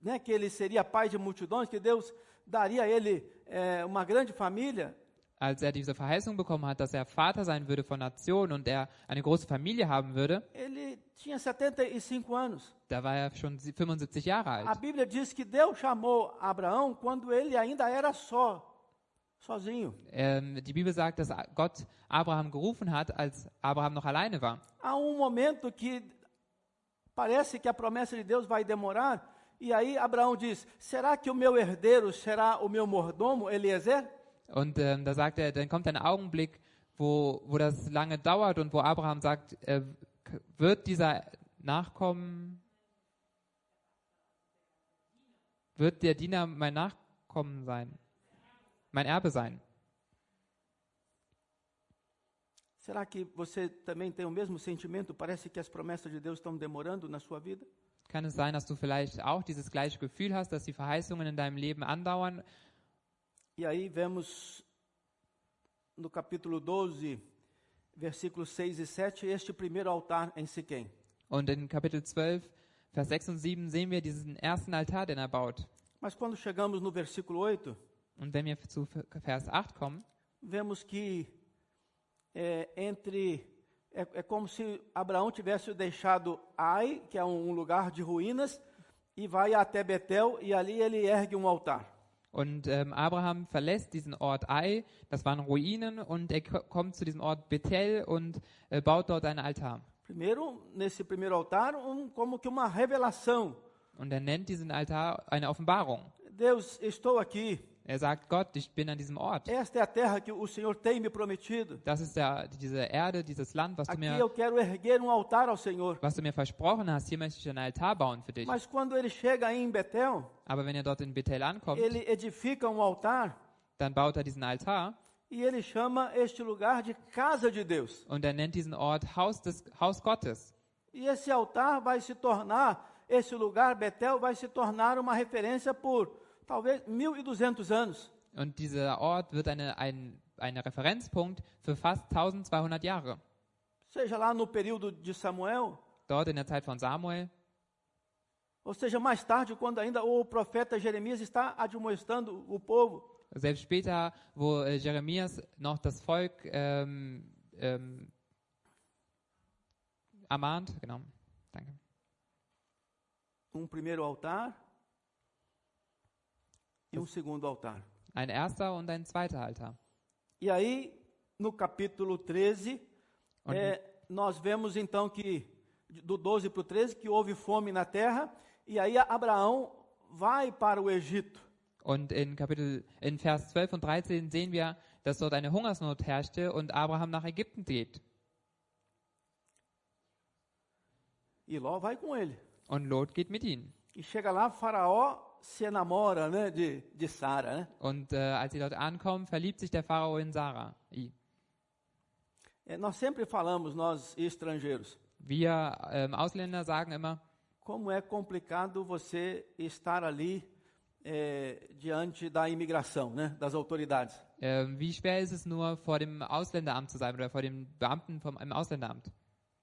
né, que ele seria pai de multidões, que Deus daria a ele eh, uma grande família, Als er diese Verheißung bekommen hat, dass er Vater sein würde von Nationen und er eine große Familie haben würde, ele tinha 75 anos. da war er schon 75 Jahre A alt. Bíblia diz que Deus chamou Abraão quando ele ainda era só, sozinho. Ähm, die Bibel sagt, dass Gott Abraham gerufen hat, als Abraham noch alleine war. Há um momento que parece que a promessa de Deus vai demorar, e aí Abraão diz: Será que o meu herdeiro será o meu mordomo, Eliezer? Und ähm, da sagt er, dann kommt ein Augenblick, wo, wo das lange dauert und wo Abraham sagt, äh, wird dieser Nachkommen, wird der Diener mein Nachkommen sein, mein Erbe sein? Será que você também tem o mesmo sentimento? Parece que as promessas de Deus estão demorando na sua vida? Kann es sein, dass du vielleicht auch dieses gleiche Gefühl hast, dass die Verheißungen in deinem Leben andauern? E aí vemos no capítulo 12, versículos 6 e 7, este primeiro altar em Siquém. Und in Kapitel 12, Vers 6 und 7 sehen wir diesen ersten Altar, den er baut. Mas quando chegamos no versículo 8, Und wenn wir zu Vers 8 kommen, vemos que é, entre é, é como se Abraão tivesse deixado Ai, que é um, um lugar de ruínas, e vai até Betel e ali ele ergue um altar. Und ähm, Abraham verlässt diesen Ort Ai, das waren Ruinen, und er ko- kommt zu diesem Ort Bethel und äh, baut dort einen Altar. Primeiro, nesse primeiro altar, um, como que uma revelação. Und er nennt diesen Altar eine Offenbarung. Deus, estou aqui. Er sagt, Gott, ich bin an diesem Ort. Esta é a terra que o Senhor tem me prometido. Das ist der, diese Erde, dieses Land, was du, Aqui mir, eu quero erguer um altar ao Senhor. was du mir versprochen hast. Hier möchte ich einen Altar bauen für dich. Mas quando ele chega aí em Betel, Aber wenn er dort in Bethel ankommt, ele edifica um altar dann baut er diesen Altar e ele chama este lugar de casa de Deus. und er nennt diesen Ort Haus, des, Haus Gottes. E esse altar vai se tornar, esse lugar, Betel, vai se tornar uma referência por talvez 1200 anos. Und dieser Ort wird eine, ein, ein Referenzpunkt für fast 1200 Jahre. Seja lá no período de Samuel, Dort in der Zeit von Samuel ou seja, mais tarde, quando ainda o profeta Jeremias está admoestando o povo. Selbst später, wo äh, Jeremias noch das Volk ähm, ähm, ermahnt, genau, danke. Um primeiro altar e um segundo altar. Ein erster und ein zweiter Altar. E aí, no capítulo 13, Und é, nós vemos então que, do 12 para o 13, que houve fome na terra, e aí Abraão vai para o Egito. Und in Kapitel, in Vers 12 und 13 sehen wir, dass dort eine Hungersnot herrschte und Abraham nach Ägypten geht. E Ló vai com ele. Und Lot geht mit ihnen. E chega lá, Faraó se enamora né, de, de Sara. Né? Und äh, als sie dort ankommen, verliebt sich der Pharao in Sarah. I. É, nós sempre falamos, nós estrangeiros, Wir ähm, Ausländer sagen immer, como é complicado você estar ali é, diante da imigração, né, das autoridades. ähm, wie schwer ist es nur, vor dem Ausländeramt zu sein oder vor dem Beamten vom, im Ausländeramt.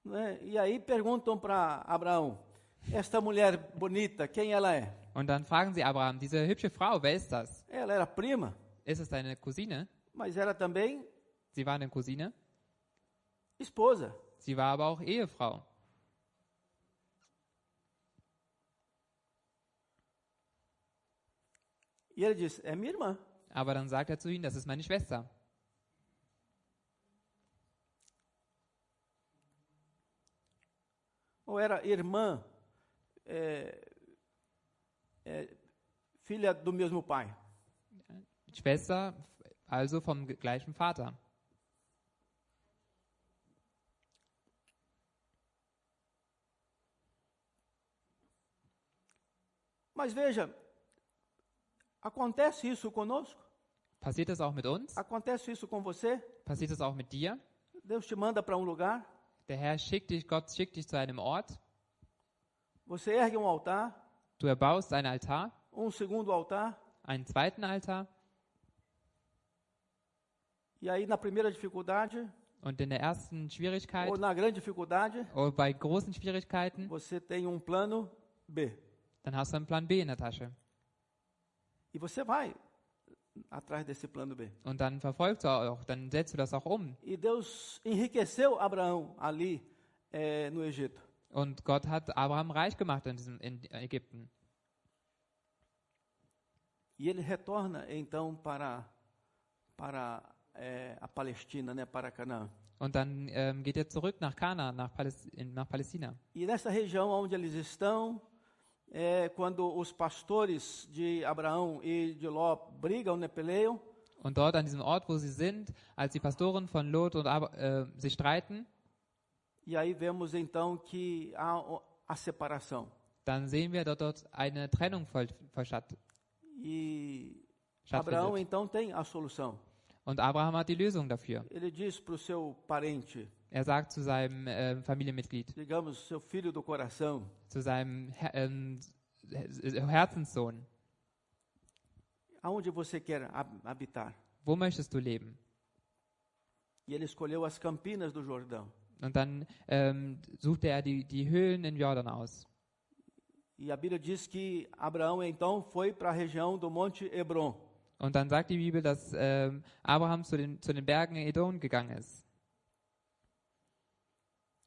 Né? E aí perguntam para Abraão, esta mulher bonita, quem ela é? Und dann fragen sie Abraham, diese hübsche Frau, wer ist das? Ela era prima, Ist es deine Cousine? mas era também Sie war eine Cousine, esposa. sie war aber auch Ehefrau. E ele diz, é minha irmã. Aber dann sagt er zu ihnen, das ist meine Schwester. Ou era irmã, é, é, filha do mesmo pai. Schwester, also vom gleichen Vater. Mas veja, acontece isso conosco? Passiert das auch mit uns? Acontece isso com você? Passiert das auch mit dir? Deus te manda para um lugar, Der Herr schickt dich, Gott schickt dich zu einem Ort. você ergue um altar, Du erbaust einen Altar, um segundo altar, einen zweiten Altar e aí na primeira dificuldade und in der ersten Schwierigkeit ou na grande dificuldade, oder bei großen Schwierigkeiten, você tem um plano B. dann hast du einen Plan B in der Tasche. E você vai atrás desse plano B. Und dann verfolgst du auch, dann setzt du das auch um. E Deus enriqueceu Abraão ali eh, no Egito. Und Gott hat Abraham reich gemacht in, diesem, in Ägypten. E ele retorna então para para eh, a Palestina, né, para Canaã. Und dann ähm, geht er zurück nach Kana, nach, Paläs in, nach Palästina. E nessa região onde eles estão, é, quando os pastores de Abraão e de Ló brigam, né, peleiam, Und dort an diesem Ort, wo sie sind, als die Pastoren von Lot und Ab äh, sich streiten, e aí vemos então que há a separação. dann sehen wir dort, dort eine Trennung voll, vollstatt, E Abraão então tem a solução. Und Abraham hat die Lösung dafür. Ele diz para o seu parente, Er sagt zu seinem äh, Familienmitglied, digamos, seu filho do coração, zu seinem Her ähm, Herzenssohn, aonde você quer hab- habitar? wo möchtest du leben? E ele escolheu as campinas do Jordão. Und dann ähm, suchte er die, die Höhlen in Jordan aus. E a Bíblia diz que Abraão então foi para a região do Monte Hebron. Und dann sagt die Bibel, dass ähm, Abraham zu den, zu den Bergen Edom gegangen ist.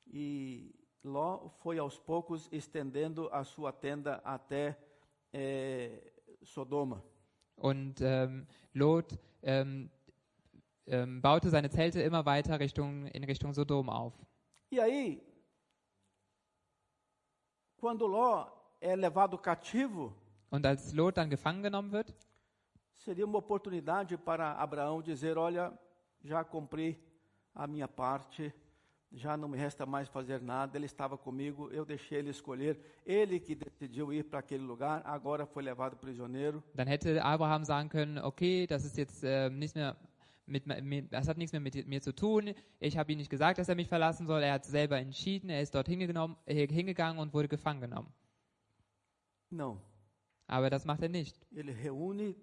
E Ló foi aos poucos estendendo a sua tenda até eh, Sodoma. Und ähm, Lot ähm, ähm, baute seine Zelte immer weiter Richtung, in Richtung Sodom auf. E aí, quando Ló é levado cativo, Und als Lot dann gefangen genommen wird, seria uma oportunidade para Abraão dizer: Olha, já cumpri a minha parte, já não me resta mais fazer nada. Ele estava comigo, eu deixei ele escolher. Ele que decidiu ir para aquele lugar, agora foi levado prisioneiro. dann hätte Abraham sagen können, okay, das ist jetzt ähm, nicht mehr mit, mit, das hat nichts mehr mit mir zu tun. Ich habe ihm nicht gesagt, dass er mich verlassen soll. Er hat selber entschieden. Er ist dort äh, hingegangen und wurde gefangen genommen. Não. Aber das macht er nicht. Ele reúne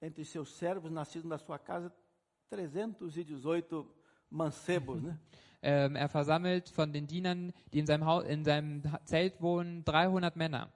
entre seus servos nascidos na sua casa 318 mancebos, né? [laughs] Ähm, er versammelt von den Dienern, die in seinem, Haus, in seinem Zelt wohnen, 300 Männer.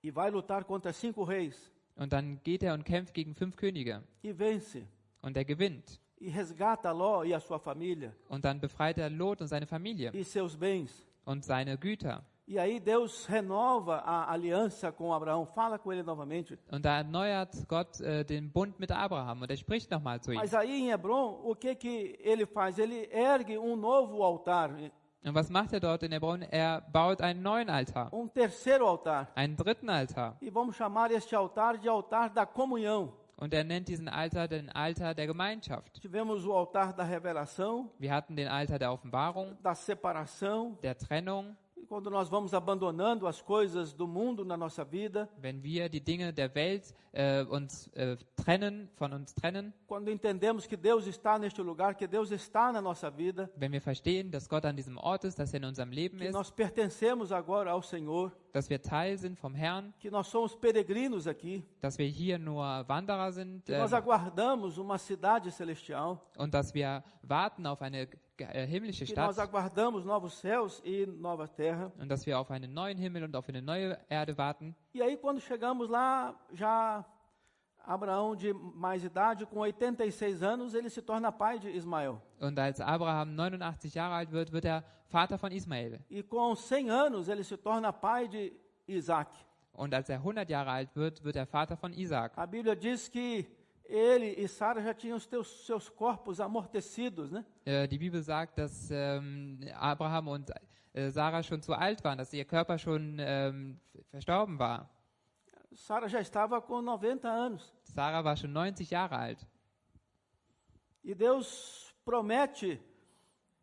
E vai lutar contra cinco reis Und dann geht er und kämpft gegen fünf Könige. e vence. Und er gewinnt. E resgata Ló e a sua família Und dann befreit er Lot und seine Familie e seus bens. und seine Güter. E aí Deus renova a aliança com Abraão, fala com ele novamente. Und da erneuert Gott äh, den Bund mit Abraham und er spricht nochmal zu ihm. Mas aí em Hebron, o que que ele faz? Ele ergue um novo altar, Und was macht er dort in Hebron? Er baut einen neuen Altar, um terceiro altar. einen dritten Altar. E vamos chamar este altar de altar da comunhão. Und er nennt diesen Altar den Altar der Gemeinschaft. Tivemos o altar da revelação, Wir hatten den Altar der Offenbarung, da separação, der Trennung. Quando nós vamos abandonando as coisas do mundo na nossa vida, Wenn wir die Dinge der Welt äh, uns äh, trennen, von uns trennen, quando entendemos que Deus está neste lugar, que Deus está na nossa vida, wenn wir verstehen, dass Gott an diesem Ort ist, dass er in unserem Leben que ist, nós pertencemos agora ao Senhor, dass wir Teil sind vom Herrn, que nós somos peregrinos aqui, dass wir hier nur Wanderer sind que nós ähm, aguardamos uma cidade celestial, und dass wir warten auf eine äh, himmlische que nós Stadt aguardamos novos céus e nova terra. und dass wir auf einen neuen Himmel und auf eine neue Erde warten. E aí quando chegamos lá, já Abraão de mais idade, com 86 anos, ele se torna pai de Ismael. Und als Abraham 89 Jahre alt wird, wird er Vater von Ismael. E com 100 anos ele se torna pai de Isaac. Und als er 100 Jahre alt wird, wird er Vater von Isaac. A Bíblia diz que ele e Sara já tinham os teus, seus corpos amortecidos, né? Äh, die Bibel sagt, dass ähm, Abraham und äh, Sarah schon zu alt waren, dass ihr Körper schon ähm, verstorben war. Sara já estava com 90 anos. Sarah war schon 90 Jahre alt. E Deus promete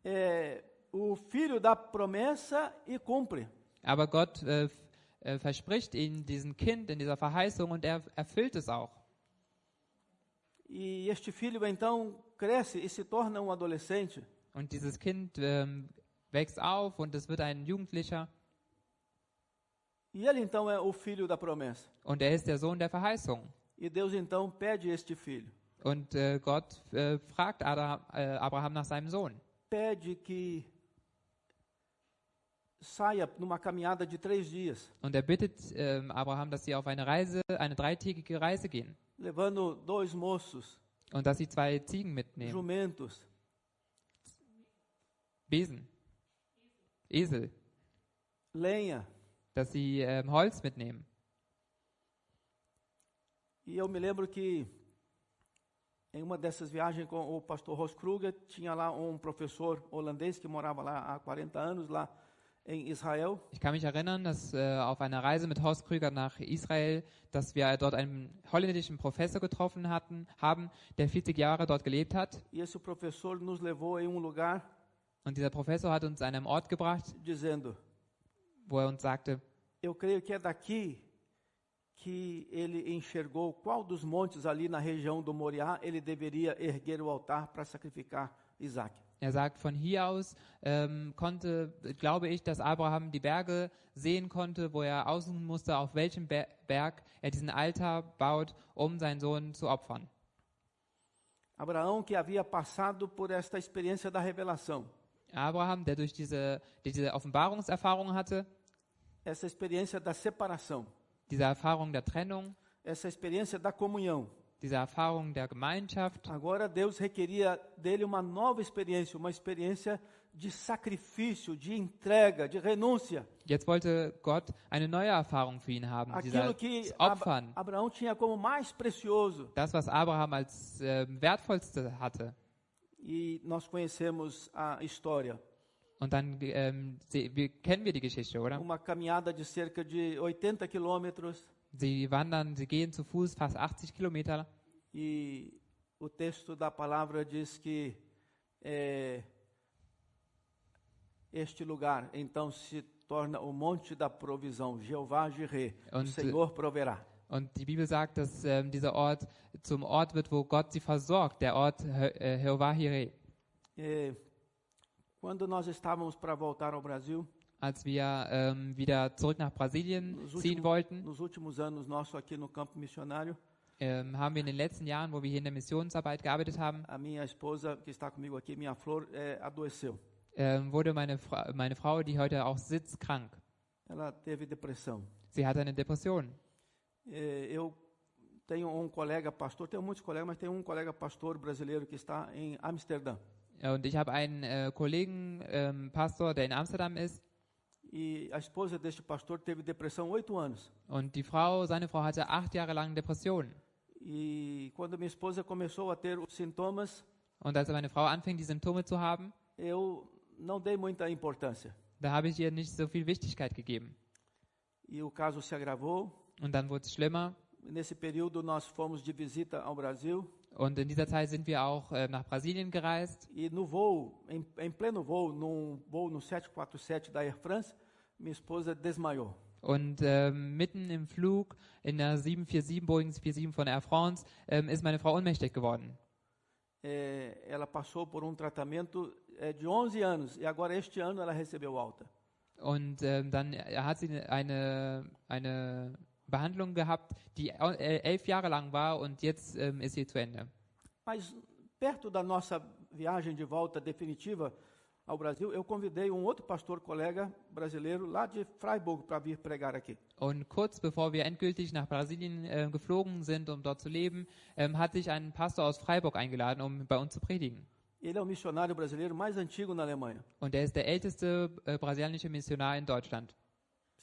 é, o filho da promessa e cumpre. Aber Gott äh, äh, verspricht ihnen diesen Kind in dieser Verheißung und er erfüllt es auch. E este filho então cresce e se torna um adolescente. Und dieses Kind ähm, wächst auf und es wird ein Jugendlicher E ele então é o filho da promessa. und er ist der Sohn der Verheißung. E Deus então pede este filho. Und äh, Gott äh, fragt Abraham, äh, Abraham nach seinem Sohn. Pede que saia numa caminhada de três dias, Und er bittet ähm, Abraham, dass sie auf eine Reise, eine dreitägige Reise gehen. levando dois moços, Und dass sie zwei Ziegen mitnehmen. jumentos, Besen. Esel. lenha. Dass sie ähm, Holz mitnehmen. E eu me lembro que em uma dessas viagens com o pastor Ross Kruger, tinha lá um professor holandês que morava lá há 40 anos, lá em Israel. Ich kann mich erinnern, dass äh, auf einer Reise mit Horst Krüger nach Israel, dass wir dort einen holländischen Professor getroffen hatten, haben, der 40 Jahre dort gelebt hat. E Und dieser Professor hat uns an einem Ort gebracht, dizendo: wo er uns sagte, Eu creio que é daqui que ele enxergou qual dos montes ali na região do Moriá ele deveria erguer o altar para sacrificar Isaac. er sagt, von hier aus ähm, konnte, glaube ich, dass Abraham die Berge sehen konnte, wo er aussuchen musste, auf welchem Ber Berg er diesen Altar baut, um seinen Sohn zu opfern. Abraão, que havia passado por esta experiência da revelação, Abraham, der durch diese, diese Offenbarungserfahrung hatte, essa experiência da separação, diese Erfahrung der Trennung, essa experiência da comunhão. diese Erfahrung der Gemeinschaft, Agora Deus requeria dele uma nova experiência, uma experiência de sacrifício, de entrega, de renúncia. Jetzt wollte Gott eine neue Erfahrung für ihn haben, Aquilo que Ab Opfern. Abraão tinha como mais precioso. Das, was Abraham als ähm, wertvollste hatte. E nós conhecemos a história. Und dann ähm, sie, wir, kennen wir die Geschichte, oder? Uma caminhada de cerca de 80 quilômetros Sie wandern, sie gehen zu Fuß fast 80 Kilometer e o texto da palavra diz que é, este lugar então se torna o monte da provisão, Jeová Jireh, o Senhor proverá. und die Bibel sagt, dass ähm, dieser Ort zum Ort wird, wo Gott sie versorgt, der Ort äh, Jehovah Jireh. Quando nós estávamos para voltar ao Brasil, Als wir ähm, wieder zurück nach Brasilien ziehen últimos, wollten, nos últimos anos nosso aqui no campo missionário, ähm, haben wir in den letzten Jahren, wo wir hier in der Missionsarbeit gearbeitet haben, a minha esposa que está comigo aqui, minha flor, é, adoeceu. ähm, wurde meine, Fra meine Frau, die heute auch sitzt, krank. Ela teve depressão. Sie hatte eine Depression. É, eu tenho um colega pastor, tenho muitos colegas, mas tenho um colega pastor brasileiro que está em Amsterdã. Und ich habe einen äh, Kollegen, ähm, Pastor, der in Amsterdam ist. E a esposa deste pastor teve depressão oito anos. Und die Frau, seine Frau hatte acht Jahre lang Depressionen. E quando minha esposa começou a ter os sintomas, Und als meine Frau anfing, die Symptome zu haben, eu não dei muita importância. da habe ich ihr nicht so viel Wichtigkeit gegeben. E o caso se agravou. Und dann wurde es schlimmer. Nesse período, nós fomos de visita ao Brasil. Und in dieser Zeit sind wir auch äh, nach Brasilien gereist. E no voo, em, em pleno voo, num voo no 747 da Air France, minha esposa desmaiou. Und ähm, mitten im Flug in der 747, Boeing 747 von Air France, ähm, ist meine Frau ohnmächtig geworden. É, ela passou por um tratamento é, de 11 anos e agora este ano ela recebeu alta. Und ähm, dann hat sie eine, eine Behandlung gehabt, die äh, elf Jahre lang war und jetzt ähm, ist sie zu Ende. Mas perto da nossa viagem de volta definitiva ao Brasil, eu convidei um outro pastor colega brasileiro lá de Freiburg para vir pregar aqui. Und kurz bevor wir endgültig nach Brasilien äh, geflogen sind, um dort zu leben, ähm, hat sich ein Pastor aus Freiburg eingeladen, um bei uns zu predigen. Ele é o missionário brasileiro mais antigo na Alemanha. Und er ist der älteste äh, brasilianische Missionar in Deutschland.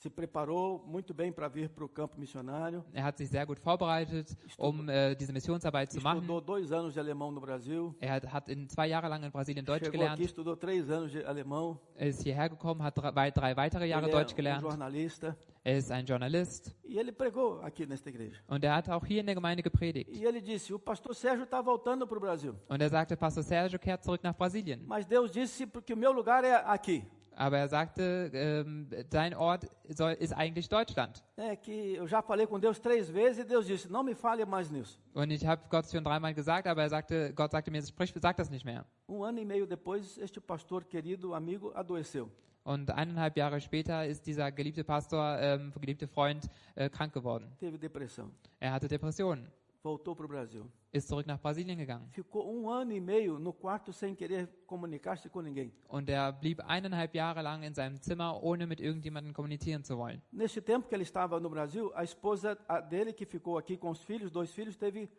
Se preparou muito bem para vir para o campo missionário. Er hat sich sehr gut vorbereitet, um äh, diese Missionsarbeit zu machen. Estudou dois anos de alemão no Brasil. Er hat, hat in zwei Jahre lang in Brasilien Deutsch Chegou gelernt, aqui, estudou três anos de alemão. er ist hierher gekommen, hat drei, drei weitere Jahre Ele é Deutsch um gelernt. jornalista. Er ist ein Journalist E ele pregou aqui nesta igreja. und er hat auch hier in der Gemeinde gepredigt. E ele disse: O pastor Sérgio está voltando para o Brasil. Und er sagte, Pastor Sergio kehrt zurück nach Brasilien. Mas Deus disse porque o meu lugar é aqui. Aber er sagte, ähm, dein Ort soll, ist eigentlich Deutschland. É que eu já falei com Deus três vezes e Deus disse: Não me fale mais nisso. Und ich habe Gott schon dreimal gesagt, aber er sagte, Gott sagte mir, sprich, sag das nicht mehr. Um ano e meio depois, este pastor querido, amigo, adoeceu. Und eineinhalb Jahre später ist dieser geliebte Pastor, ähm, geliebte Freund, äh, krank geworden. Teve depressão. Er hatte Depressionen, Voltou para o Brasil. ist zurück nach Brasilien gegangen. Ficou um ano e meio no quarto sem querer comunicar-se com ninguém. Und er blieb eineinhalb Jahre lang in seinem Zimmer, ohne mit irgendjemandem kommunizieren zu wollen. Neste tempo que ele estava no Brasil, a esposa dele, que ficou aqui com os filhos, dois filhos, teve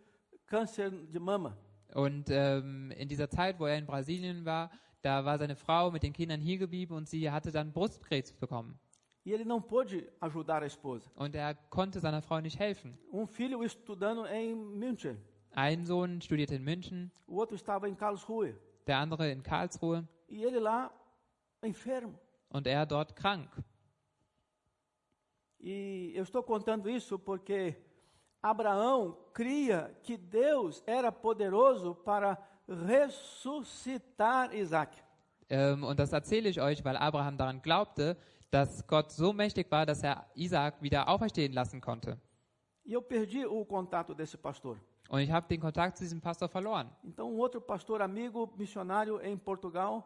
câncer de mama. Und ähm, in dieser Zeit, wo er in Brasilien war, da war seine Frau mit den Kindern hier geblieben und sie hatte dann Brustkrebs bekommen. E ele não pôde ajudar a esposa. Und er konnte seiner Frau nicht helfen. Um filho estudando em München, Ein Sohn studierte in München, o outro estava em Karlsruhe. der andere in Karlsruhe E ele lá, enfermo. und er dort krank. E eu estou contando isso porque Abraão cria que Deus era poderoso para ressuscitar Isaac. Ähm, und das erzähle ich euch, weil Abraham daran glaubte, dass Gott so mächtig war, dass er Isaak wieder auferstehen lassen konnte. E eu perdi o contato desse pastor. Und ich habe den Kontakt zu diesem Pastor verloren. Então, um outro pastor amigo, missionário em Portugal,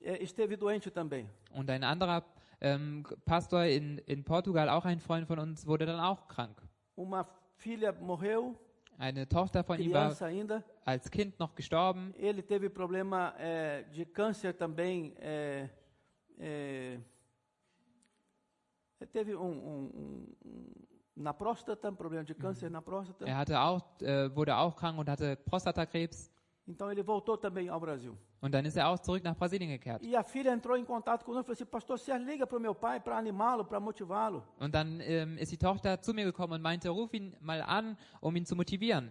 eh, esteve doente também. Und ein anderer ähm, Pastor in, in Portugal, auch ein Freund von uns, wurde dann auch krank. Uma filha morreu, Eine Tochter von ihm war ainda. als Kind noch gestorben. Ele teve problema eh, de câncer também. eh, eh, teve um, um- um- na próstata, um problema de câncer na próstata. Er hatte auch, äh, wurde auch krank und hatte Prostatakrebs. Então ele voltou também ao Brasil. Und dann ist er auch zurück nach Brasilien gekehrt. E a filha entrou em contato conosco e falou assim: Pastor, você liga para o meu pai para animá-lo, para motivá-lo. Und dann ähm, ist die Tochter zu mir gekommen und meinte, ruf ihn mal an, um ihn zu motivieren.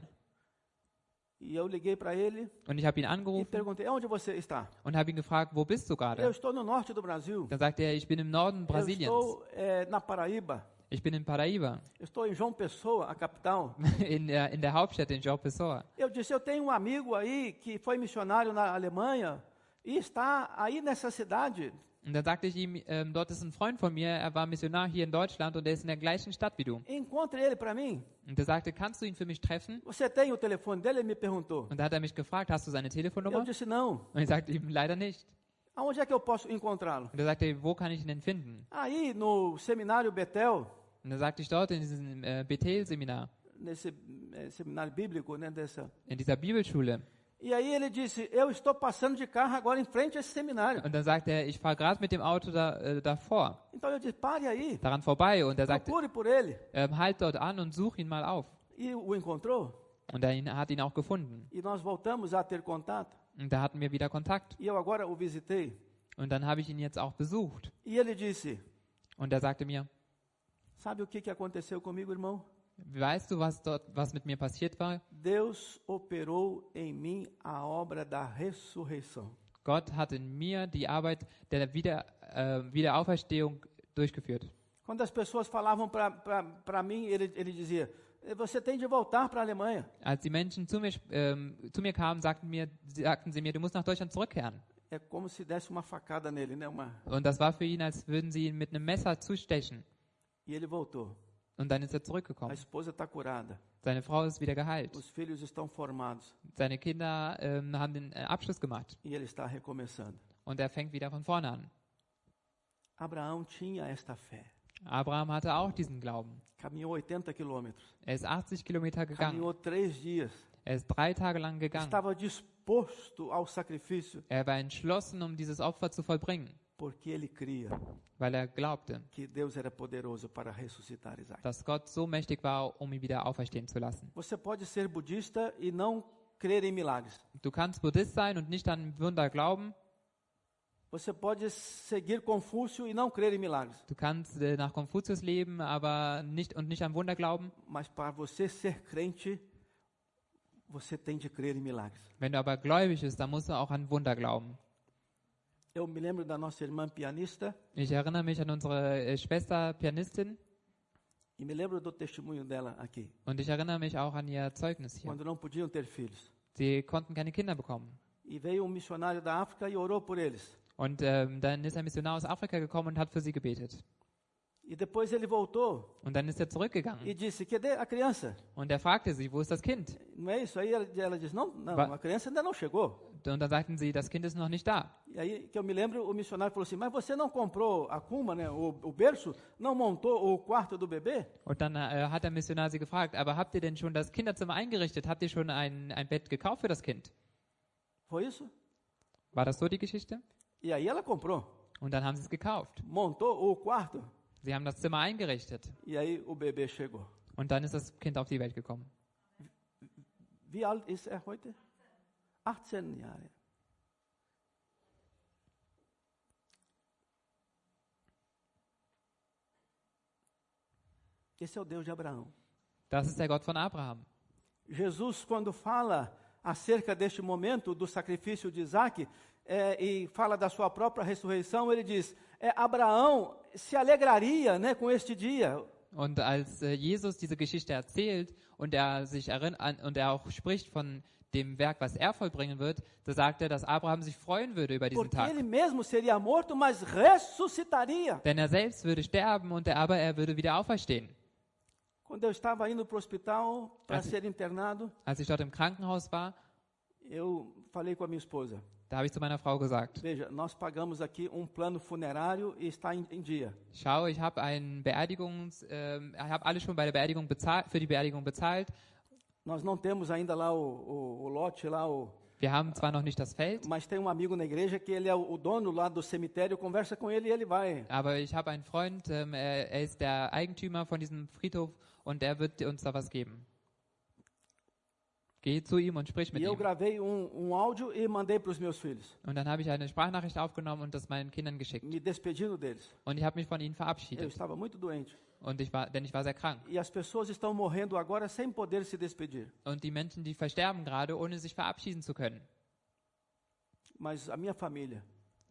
E eu liguei para ele Und ich habe ihn e angerufen perguntei: Onde você está? und habe ihn gefragt, wo bist du Eu gerade? estou no norte do Brasil. Dann sagte er, ich bin im Norden Eu Brasiliens. estou eh, na Paraíba. Ich bin in Paraíba, Eu estou em João Pessoa, a capital. [laughs] in der, in der Hauptstadt in João Pessoa. Eu disse: Eu tenho um amigo aí que foi missionário na Alemanha e está aí nessa cidade. Und dann sagte ich ihm, ähm, dort ist ein Freund von mir, er war Missionar hier in Deutschland und er ist in der gleichen Stadt wie du. Encontre ele para mim. Und er sagte, kannst du ihn für mich treffen? Você tem o telefone dele? Ele me perguntou. Und da hat er mich gefragt, hast du seine Eu Telefonnummer? disse: Não. Und ich sagte ihm, leider nicht. Aonde é que eu posso encontrá-lo? Und er sagte, wo kann ich ihn denn finden? Aí no seminário Betel, Und dann sagte ich dort in diesem äh, Bethel-Seminar, nesse eh, seminário bíblico, né, dessa. in dieser Bibelschule. E aí ele disse: Eu estou passando de carro agora em frente a esse seminário. Und dann sagte er, ich fahre gerade mit dem Auto da, äh, davor, Então eu disse: Pare aí, daran vorbei. Und er sagte, procure por ele. ähm, halt dort an und such ihn mal auf. E o encontrou. Und er hat ihn auch gefunden. E nós voltamos a ter contato. Und da hatten wir wieder Kontakt. E eu agora o visitei. Und dann habe ich ihn jetzt auch besucht. E ele disse: Und er sagte mir, Sabe o que, que aconteceu comigo, irmão? Weißt du, was dort, was mit mir passiert war? Deus operou em mim a obra da ressurreição. Gott hat in mir die Arbeit der Wieder, äh, Wiederauferstehung durchgeführt. Quando as pessoas falavam para mim, ele, ele dizia: Você tem de voltar para a Alemanha. Als die Menschen zu mir, ähm, zu mir kamen, sagten, mir, sagten sie mir, du musst nach Deutschland zurückkehren. É como se desse uma facada nele, né? Uma... Und das war für ihn, als würden sie ihn mit einem Messer zustechen. E ele voltou. Und dann ist er A zurückgekommen. esposa está curada. Seine Frau ist wieder geheilt. Os filhos estão formados. Seine Kinder ähm, haben den äh, Abschluss gemacht. E ele está recomeçando. Und er fängt wieder von vorne an. Abraão tinha esta fé. Abraham hatte auch diesen Glauben. Caminhou 80 quilômetros. Er ist 80 Kilometer gegangen. Caminhou três dias. Er ist drei Tage lang gegangen. Estava disposto ao sacrifício, Er war entschlossen, um dieses Opfer zu vollbringen, porque ele cria weil er glaubte, que Deus era poderoso para ressuscitar Isaac. dass Gott so mächtig war, um ihn wieder auferstehen zu lassen. Você pode ser budista e não crer em milagres. Du kannst Buddhist sein und nicht an Wunder glauben. Você pode seguir Confúcio e não crer em milagres, Du kannst äh, nach Konfuzius leben, aber nicht und nicht an Wunder glauben. mas para você ser crente, você tem de crer em milagres. Wenn du aber gläubig bist, dann musst du auch an Wunder glauben. Eu me lembro da nossa irmã pianista Ich erinnere mich an unsere äh, Schwester Pianistin e me lembro do testemunho dela aqui, und ich erinnere mich auch an ihr Zeugnis hier. quando não podiam ter filhos. Sie konnten keine Kinder bekommen. E veio um missionário da África e orou por eles. Und ähm, dann ist ein Missionar aus Afrika gekommen und hat für sie gebetet. E depois ele voltou Und dann ist er zurückgegangen e disse: Cadê a criança? und er fragte sie, wo ist das Kind? Não é isso? Aí ela, ela disse: Não, não, a criança ainda não chegou. Und dann sagten sie, das Kind ist noch nicht da. E aí que eu me lembro, o missionário falou assim: Mas você não comprou a cuma, né, o, o berço? Não montou o quarto do bebê? Und dann äh, hat der Missionar sie gefragt, aber habt ihr denn schon das Kinderzimmer eingerichtet? Habt ihr schon ein, ein Bett gekauft für das Kind? Foi isso? War das so die Geschichte? E aí ela comprou, Und dann haben sie es gekauft. montou o quarto Sie haben das Zimmer eingerichtet. e aí o bebê chegou. Und dann ist das Kind auf die Welt gekommen. Wie alt ist er heute? 18 Jahre. Esse é o Deus de Abraão. Das ist der Gott von Abraham. Jesus, quando fala acerca deste momento do sacrifício de Isaac é, e fala da sua própria ressurreição, ele diz: é, Abraão se alegraria né, com este dia. Und als äh, Jesus diese Geschichte erzählt und er sich erinnert und er auch spricht von dem Werk, was er vollbringen wird, da sagt er, dass Abraham sich freuen würde über diesen Tag. morto. Denn er selbst würde sterben und er, aber er würde wieder auferstehen. Hospital Assim. ser internado, Als ich dort im Krankenhaus war, esposa: da habe ich zu meiner Frau gesagt, Veja, um e schau, ich habe ein Beerdigungs, ähm, ich habe alles schon bei der Beerdigung bezahlt, für die Beerdigung bezahlt. Nós não temos ainda lá o, o, o lote, lá o, Wir haben zwar noch nicht das Feld, mas tem um amigo na igreja que ele é o, dono lá do cemitério, conversa com ele e ele vai. aber ich habe einen Freund, ähm, er, er ist der Eigentümer von diesem Friedhof und er wird uns da was geben. Geh zu ihm und sprich mit E eu ihm. gravei um, um áudio e mandei para os meus filhos, Und dann habe ich eine Sprachnachricht aufgenommen und das meinen Kindern geschickt. me despedindo deles. Und ich habe mich von ihnen Eu verabschiedet. estava muito doente. Und ich war, denn ich war sehr krank. E as pessoas estão morrendo agora sem poder se despedir. Und die Menschen, die versterben gerade, ohne sich verabschieden zu können. Mas a minha família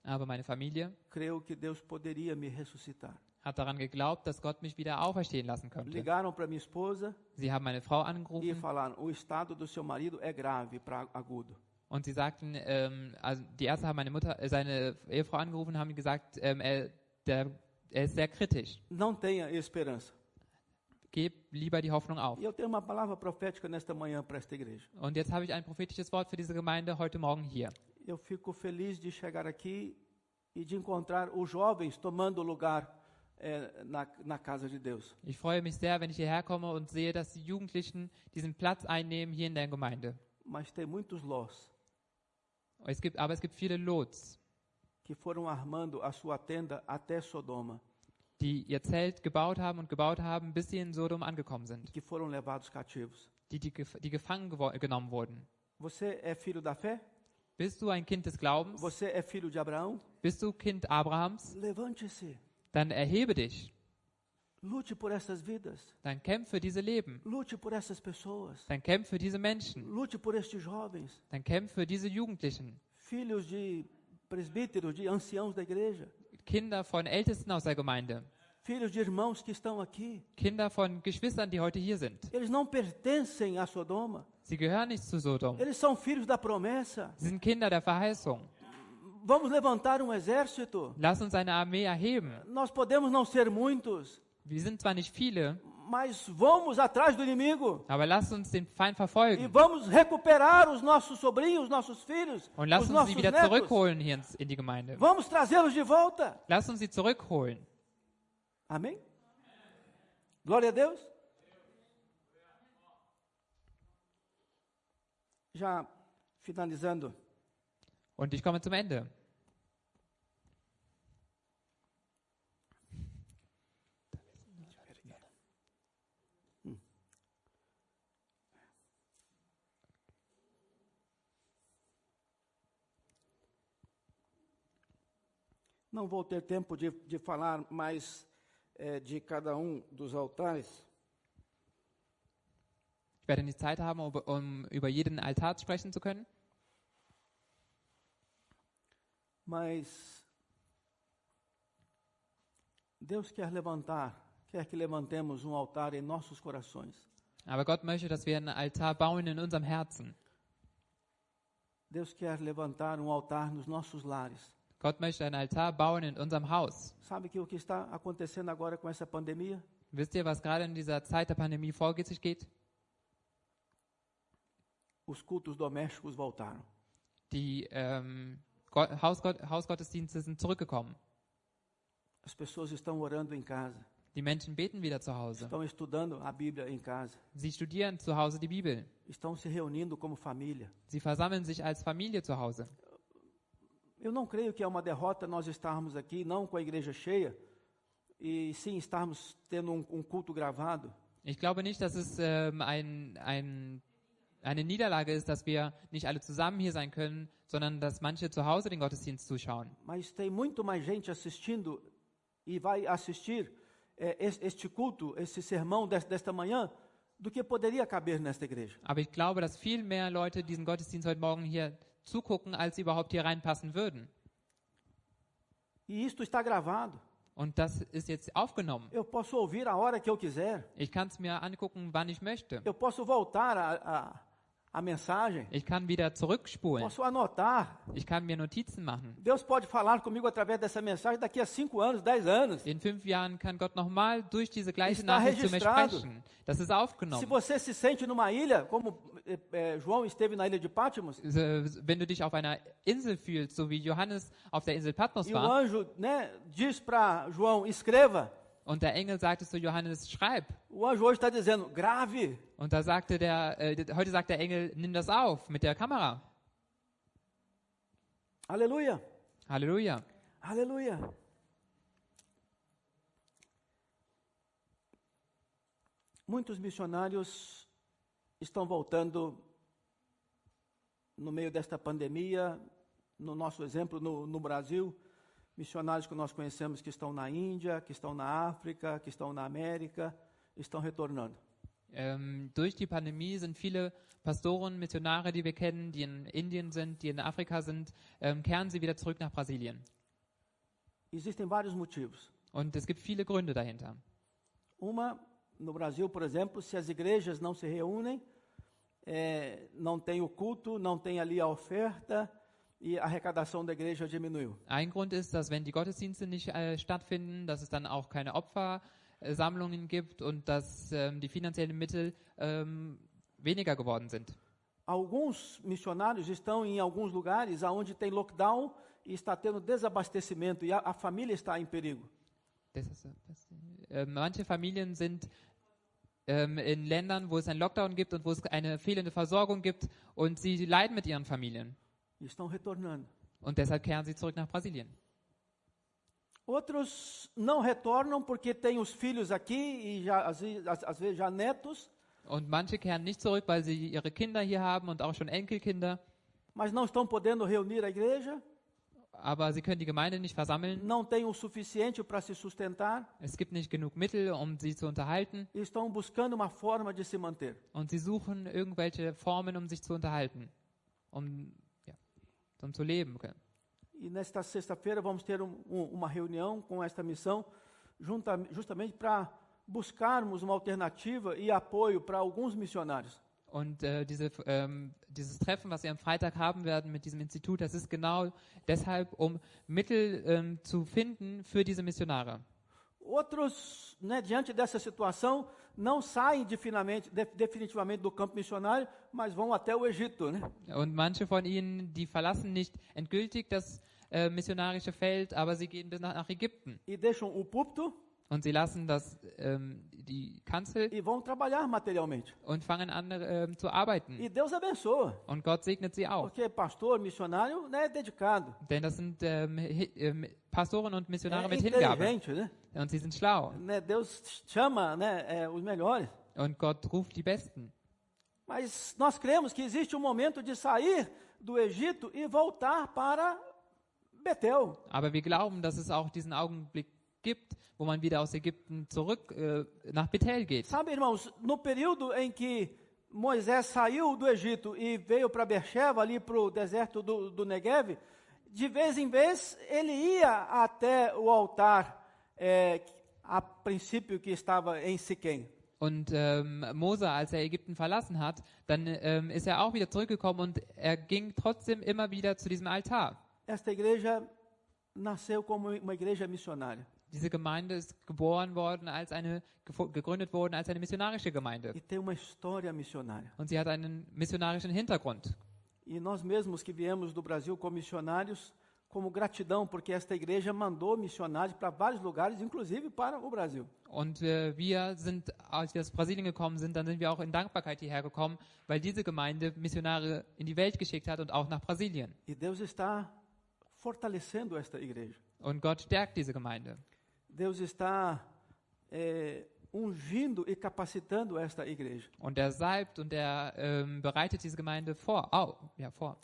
Aber meine Familie creu que Deus poderia me ressuscitar. hat daran geglaubt, dass Gott mich wieder auferstehen lassen könnte. Ligaram para minha esposa Sie haben meine Frau e angerufen falaram: o estado do seu marido é grave para agudo. und sie sagten, ähm, also die Ärzte haben meine Mutter, äh, seine Ehefrau angerufen und haben gesagt, ähm, er, der, er ist sehr kritisch. Não tenha esperança. Gib lieber die Hoffnung auf. E eu tenho uma palavra profética nesta manhã para esta igreja. Und jetzt habe ich ein prophetisches Wort für diese Gemeinde heute Morgen hier. Eu fico feliz de chegar aqui e de encontrar os jovens tomando lugar eh, na, na casa de Deus. Ich freue mich sehr, wenn ich hierher komme und sehe, dass die Jugendlichen diesen Platz einnehmen hier in der Gemeinde. Mas tem muitos lós Es gibt, aber es gibt viele Lots, que foram armando a sua tenda até Sodoma, die ihr Zelt gebaut haben und gebaut haben, bis sie in Sodom angekommen sind, que foram levados cativos. die, die, gef- die gefangen gewo- genommen wurden. Você é filho da fé? Bist du ein Kind des Glaubens? Você é filho de Abraão? Bist du Kind Abrahams? Levante-se. Dann erhebe dich. Lute por essas vidas. Dann kämpfe diese Leben. Lute por essas pessoas. Dann kämpfe diese Menschen. Lute por estes jovens, Dann kämpfe diese Jugendlichen. filhos de presbíteros, de anciãos da igreja, Kinder von Ältesten aus der Gemeinde. filhos de irmãos que estão aqui. Kinder von Geschwistern, die heute hier sind. Eles não pertencem a Sodoma. Sie gehören nicht zu Sodom. Eles são filhos da promessa. Sie sind Kinder der Verheißung. Vamos levantar um exército. Lass uns eine Armee erheben. Nós podemos não ser muitos, Wir sind zwar nicht viele, mas vamos atrás do inimigo aber lasst uns den Feind e verfolgen. vamos recuperar os nossos sobrinhos, nossos filhos, Und lasst os uns sie nossos wieder netos. zurückholen hier in die Gemeinde. Vamos trazê-los de volta. Lasst uns sie zurückholen. Amém? Glória a Deus. Já finalizando, Und ich komme zum Ende. Não vou ter tempo de, de falar mais eh, de cada um dos altares, Ich werde nicht Zeit haben, um über jeden Altar sprechen zu können. mas Deus quer levantar, quer que levantemos um altar em nossos corações. Aber Gott möchte, dass wir einen Altar bauen in unserem Herzen. Deus quer levantar um altar nos nossos lares. Gott möchte einen Altar bauen in unserem Haus. Sabe que o que está acontecendo agora com essa pandemia? Wisst ihr, was gerade in dieser Zeit der Pandemie vor sich geht? Os cultos domésticos voltaram. Die ähm, Gott, Hausgott, Hausgottesdienste sind zurückgekommen. As pessoas estão orando em casa, Die Menschen beten wieder zu Hause. estão estudando a Bíblia em casa, Sie studieren zu Hause die Bibel. estão se reunindo como família. Sie versammeln sich als Familie zu Hause. Eu não creio que é uma derrota nós estarmos aqui, não com a igreja cheia, e sim estarmos tendo um, um culto gravado. Ich glaube nicht, dass es ähm, ein, ein, eine Niederlage ist, dass wir nicht alle zusammen hier sein können, sondern dass manche zu Hause den Gottesdienst zuschauen. Mas tem muito mais gente assistindo e vai assistir eh, es- este culto, esse sermão des- desta manhã, do que poderia caber nesta igreja. Aber ich glaube, dass viel mehr Leute diesen Gottesdienst heute Morgen hier zugucken, als sie überhaupt hier reinpassen würden. E isto está gravado. Und das ist jetzt aufgenommen. Eu posso ouvir a hora que eu quiser. Ich kann es mir angucken, wann ich möchte. Eu posso voltar a, a, a mensagem. Ich kann wieder zurückspulen. Posso anotar. Ich kann mir Notizen machen. Deus pode falar comigo através dessa mensagem daqui a cinco anos, dez anos. In fünf Jahren kann Gott nochmal durch diese gleiche Está Nachricht zu mir registrado. sprechen. Das ist Se aufgenommen. você se sente numa ilha, como eh, eh, João esteve na ilha de Patmos, Äh, Wenn du dich auf einer Insel fühlst, so wie Johannes auf der Insel Patmos e o war, anjo né, diz para João: escreva. und der Engel sagte zu Johannes, schreib. O anjo hoje está dizendo: grave. Und da sagte der, äh, heute sagt der Engel, nimm das auf mit der Kamera. Aleluia. Halleluja. Aleluia. Muitos missionários estão voltando no meio desta pandemia, no nosso exemplo, no, no Brasil, missionários que nós conhecemos que estão na Índia, que estão na África, que estão na América, estão retornando. Ähm, durch die Pandemie sind viele Pastoren, Missionare, die wir kennen, die in Indien sind, die in Afrika sind, ähm, kehren sie wieder zurück nach Brasilien. Existem vários motivos. Und es gibt viele Gründe dahinter. Uma, no Brasil, por exemplo, se as igrejas não se reúnem, eh, não tem o culto, não tem ali a oferta e a arrecadação da igreja diminuiu. Ein Grund ist, dass wenn die Gottesdienste nicht äh, stattfinden, dass es dann auch keine Opfersammlungen gibt und dass ähm, die finanziellen Mittel ähm, weniger geworden sind. Alguns missionários estão em alguns lugares onde tem lockdown e está tendo desabastecimento e a, a família está em perigo. Das, äh, manche Familien sind ähm, in Ländern, wo es einen Lockdown gibt und wo es eine fehlende Versorgung gibt und sie leiden mit ihren Familien. Estão retornando. Und deshalb kehren sie zurück nach Brasilien. Outros não retornam porque têm os filhos aqui e já, às- às vezes já netos, Und manche kehren nicht zurück, weil sie ihre Kinder hier haben und auch schon Enkelkinder, mas não estão podendo reunir a igreja, aber sie können die Gemeinde nicht versammeln. não têm o suficiente para se sustentar Es gibt nicht genug Mittel, um sie zu unterhalten. e estão buscando uma forma de se manter. Und sie suchen irgendwelche Formen, um sich zu unterhalten, um, ja, um zu leben. können. E nesta sexta-feira vamos ter um- um- uma reunião com esta missão, junta- justamente para buscarmos uma alternativa e apoio para alguns missionários. Und äh, diese, ähm, dieses Treffen, was wir am Freitag haben werden mit diesem Institut, das ist genau deshalb, um Mittel ähm, zu finden für diese Missionare. Outros, né, diante dessa situação, não saem definamente- de- definitivamente do campo missionário, mas vão até o Egito. Né? Und manche von ihnen, die verlassen nicht endgültig das äh, missionarische Feld, aber sie gehen bis nach, nach Ägypten. E deixam o púlpito Und sie lassen das, ähm, die Kanzel e vão trabalhar materialmente. und fangen an ähm, zu arbeiten. E Deus abençoa, Und Gott segnet sie auch. porque pastor, missionário, né, dedicado. Denn das sind ähm, ähm, Pastoren und Missionare É mit Hingabe. né? Und sie sind schlau. né? Deus chama né, os melhores. Und Gott ruft die Besten. Mas nós cremos que existe um momento de sair do Egito e voltar para Betel. Aber wir glauben, dass es auch diesen Augenblick gibt, wo man wieder aus Ägypten zurück äh, nach Bethel geht. Sabe, irmãos, no período em que Moisés saiu do Egito e veio para Beersheba, ali para o deserto do, do Negev, de vez em vez ele ia até o altar, é, a princípio que estava em Siquém. Und ähm, Mose, als er Ägypten verlassen hat, dann ähm, ist er auch wieder zurückgekommen und er ging trotzdem immer wieder zu diesem Altar. Esta igreja nasceu como uma igreja missionária Diese Gemeinde ist geboren worden als eine gegründet worden als eine missionarische Gemeinde e tem uma história missionária. und sie hat einen missionarischen Hintergrund. E nós mesmos que viemos do Brasil como missionários, como gratidão, porque esta igreja mandou missionários para vários lugares, inclusive para o Brasil. Und äh, wir sind, als wir aus Brasilien gekommen sind, dann sind wir auch in Dankbarkeit hierher gekommen, weil diese Gemeinde Missionare in die Welt geschickt hat und auch nach Brasilien. E Deus está fortalecendo esta igreja. Und Gott stärkt diese Gemeinde. Deus está é, ungindo e capacitando esta igreja. Und er salbt und er ähm, bereitet diese Gemeinde vor. Au, ja, vor.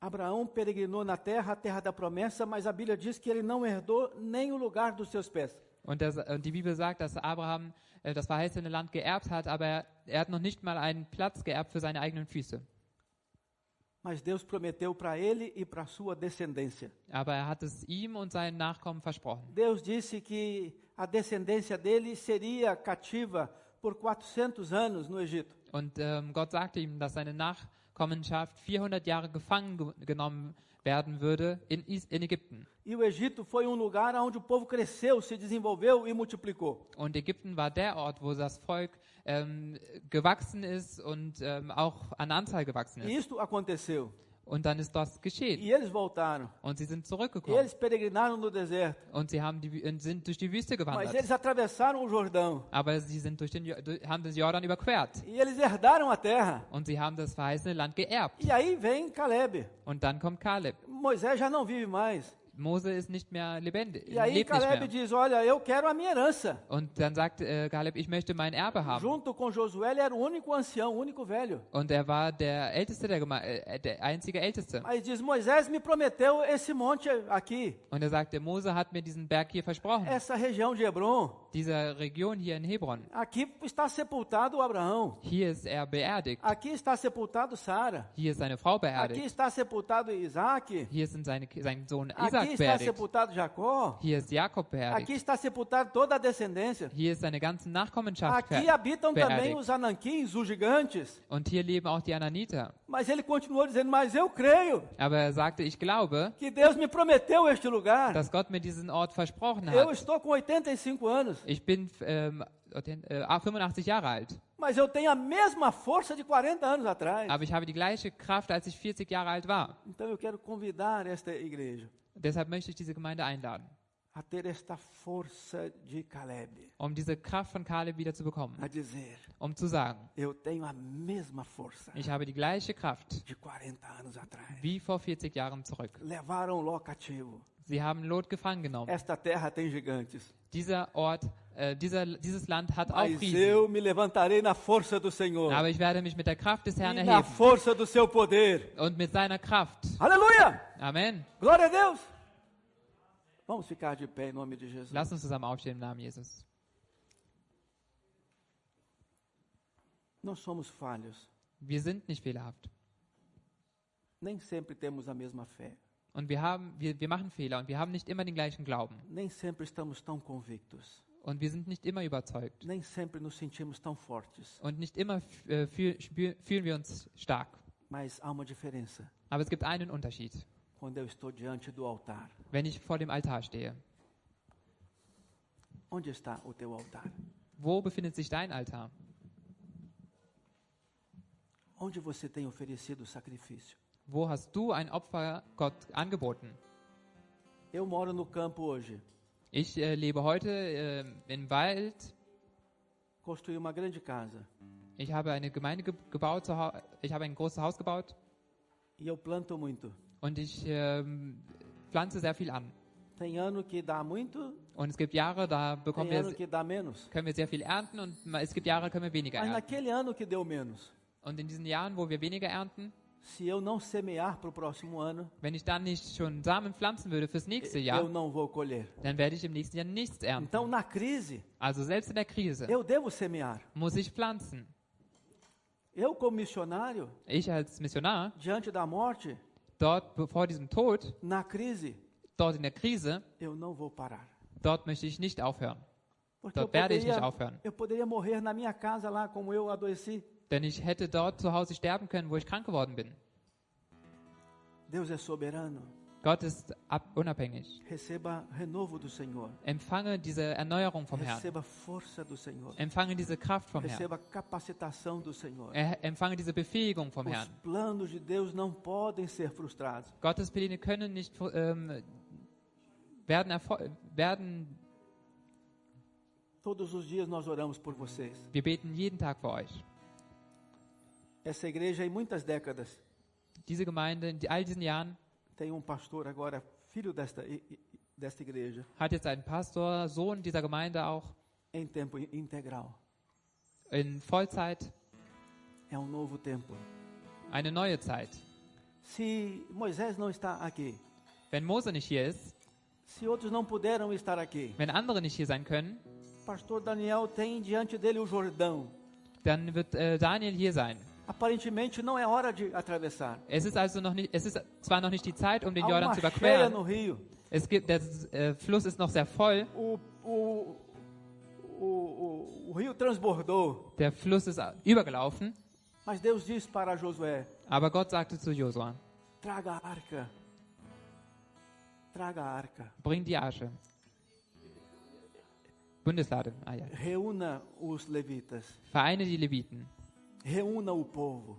Abraão peregrinou na terra, a terra da promessa, mas a Bíblia diz que ele não herdou nem o lugar dos seus pés. Und, das, und die Bibel sagt, dass Abraham äh, das verheißene Land geerbt hat, aber er, er hat noch nicht mal einen Platz geerbt für seine eigenen Füße. Mas Deus prometeu para ele e para sua descendência. Aber er hat es ihm und seinen Nachkommen versprochen. Deus disse que a descendência dele seria cativa por 400 anos no Egito. Und ähm, Gott sagte ihm, dass seine Nachkommenschaft 400 Jahre gefangen ge genommen werden würde in, Is in Ägypten. E o Egito foi um lugar onde o povo cresceu, se desenvolveu e multiplicou. Und Ägypten war der Ort, wo das Volk ähm, gewachsen ist und ähm, auch an Anzahl gewachsen E ist. isto aconteceu. Und dann ist das geschehen. E eles voltaram. Und sie sind E zurückgekommen. eles peregrinaram no deserto. Und sie haben die, und sind durch die Wüste Mas gewandert. eles atravessaram o Jordão. Aber sie sind durch den, Jo- durch, haben den Jordan überquert. E eles herdaram a terra. Und sie haben das verheißene Land geerbt. E aí vem Caleb. Und dann kommt Kaleb. Moisés já não vive mais. Mose ist nicht mehr lebendig, E aí lebt nicht Caleb mehr. diz: Olha, eu quero a minha herança. Und dann sagt äh, Kaleb, ich möchte mein Erbe haben. Junto com Josué, ele era o único ancião, o único velho. Und er war der Älteste der Gemeinde, äh, der einzige Älteste. Mas diz: Moisés me prometeu esse monte aqui, Und er sagte, Mose hat mir diesen Berg hier versprochen. essa região de Hebron. Diese Region hier in Hebron. Aqui está sepultado Abraão. Hier ist er beerdigt. Aqui está sepultado Sara. Hier ist seine Frau Aqui beerdigt. está sepultado Isaac. Hier sind seine, sein Sohn Aqui está sepultado Jacó. Hier ist Jakob Aqui está sepultado toda a descendência. Hier ist seine ganze Nachkommenschaft Aqui habitam também os ananquins, os gigantes. Und hier leben auch die Ananiter. Mas ele continuou dizendo: Mas eu creio Aber er sagte, ich glaube, que Deus me prometeu este lugar. dass Gott mir diesen Ort versprochen Eu hat. estou com 85 anos, Ich bin ähm, äh, 85 Jahre alt, mas eu tenho a mesma força de 40 anos atrás. aber ich habe die gleiche Kraft, als ich 40 Jahre alt war. Então eu quero convidar esta igreja Deshalb möchte ich diese Gemeinde einladen, a ter esta força de Caleb, um diese Kraft von Kaleb wieder zu bekommen, a dizer: um zu sagen, Eu tenho a mesma força ich habe die gleiche Kraft de 40 anos atrás. wie vor 40 Jahren zurück. Levaram Ló cativo. Sie haben Lot gefangen genommen. Esta terra tem gigantes. Dieser Ort, äh, dieser, dieses Land hat auch Mas Riesen. eu me levantarei na força do Senhor Aber ich werde mich mit der Kraft des Herrn e na erheben força do seu poder. und mit seiner Kraft. Aleluia! Amen. Glória a Deus! Vamos ficar de pé em nome de Jesus. Lass uns zusammen aufstehen im Namen Jesus. Nós somos falhos. Wir sind nicht fehlerhaft. Nem sempre temos a mesma fé. Und wir, haben, wir, wir machen Fehler und wir haben nicht immer den gleichen Glauben. Nem sempre estamos tão convictos. Und wir sind nicht immer überzeugt. Nem sempre nos sentimos tão fortes. Und nicht immer äh, fühl, spür, fühlen wir uns stark. Mas há uma diferença Aber es gibt einen Unterschied, quando eu estou diante do altar. wenn ich vor dem Altar stehe. Onde está o teu altar? Wo befindet sich dein Altar? Onde você tem oferecido sacrifício? Wo hast du ein Opfer Gott angeboten? Eu moro no campo hoje. Ich äh, lebe heute äh, im Wald. Construí uma grande casa. Ich habe eine Gemeinde ge gebaut. Ich habe ein großes Haus gebaut E eu planto muito. und ich ähm, pflanze sehr viel an. Tem ano que dá muito, Und es gibt Jahre, da bekommen wir, können wir sehr viel ernten und es gibt Jahre, können wir weniger Mas ernten. naquele ano que deu menos, Und in diesen Jahren, wo wir weniger ernten, se eu não semear para o próximo ano, wenn ich dann nicht schon Samen pflanzen würde fürs nächste Jahr, eu não vou colher. dann werde ich im nächsten Jahr nichts ernten. Então, na crise, Also selbst in der Krise eu devo semear. muss ich pflanzen. Eu, como missionário, Ich als Missionar, diante da morte, dort vor diesem Tod, na crise, dort in der Krise, eu não vou parar. dort möchte ich nicht aufhören. Porque Dort werde ich nicht poderia, aufhören. eu poderia morrer na minha casa lá, como eu adoeci. Denn ich hätte dort zu Hause sterben können, wo ich krank geworden bin. Deus é soberano. Gott ist ab unabhängig. Receba renovo do Senhor. Empfange diese Erneuerung vom Herrn. Receba força do Senhor. Empfange diese Kraft vom Herrn. Receba capacitação do Senhor. Empfange diese Befähigung vom Os Herrn. planos de Deus não podem ser frustrados. Gottes Pläne können nicht ähm, werden, werden. Todos os dias nós oramos por vocês. Wir beten jeden Tag für euch. Essa igreja, em muitas décadas, Diese Gemeinde in all diesen Jahren tem um pastor agora, filho desta, desta igreja, hat jetzt einen Pastor, Sohn dieser Gemeinde auch em tempo integral. in Vollzeit. É um novo tempo. Eine neue Zeit. Se Moisés não está aqui, Wenn Mose nicht hier ist, se outros não puderam estar aqui, wenn andere nicht hier sein können, pastor Daniel tem diante dele o Jordão. dann wird äh, Daniel hier sein. Aparentemente não é hora de atravessar. Es ist also noch nicht, es ist zwar noch nicht die Zeit, um den Há Jordan uma zu cheia überqueren. no rio. Es gibt, der äh, Fluss ist noch sehr voll. O, o, o, o, o rio transbordou. Der Fluss ist äh, übergelaufen. Mas Deus disse para Josué: Aber Gott sagte zu Josua, traga a arca. Traga a arca. bring die Asche. Bundeslade. Ah, ja. Reúna os levitas. Vereine die Leviten. Reúna o povo.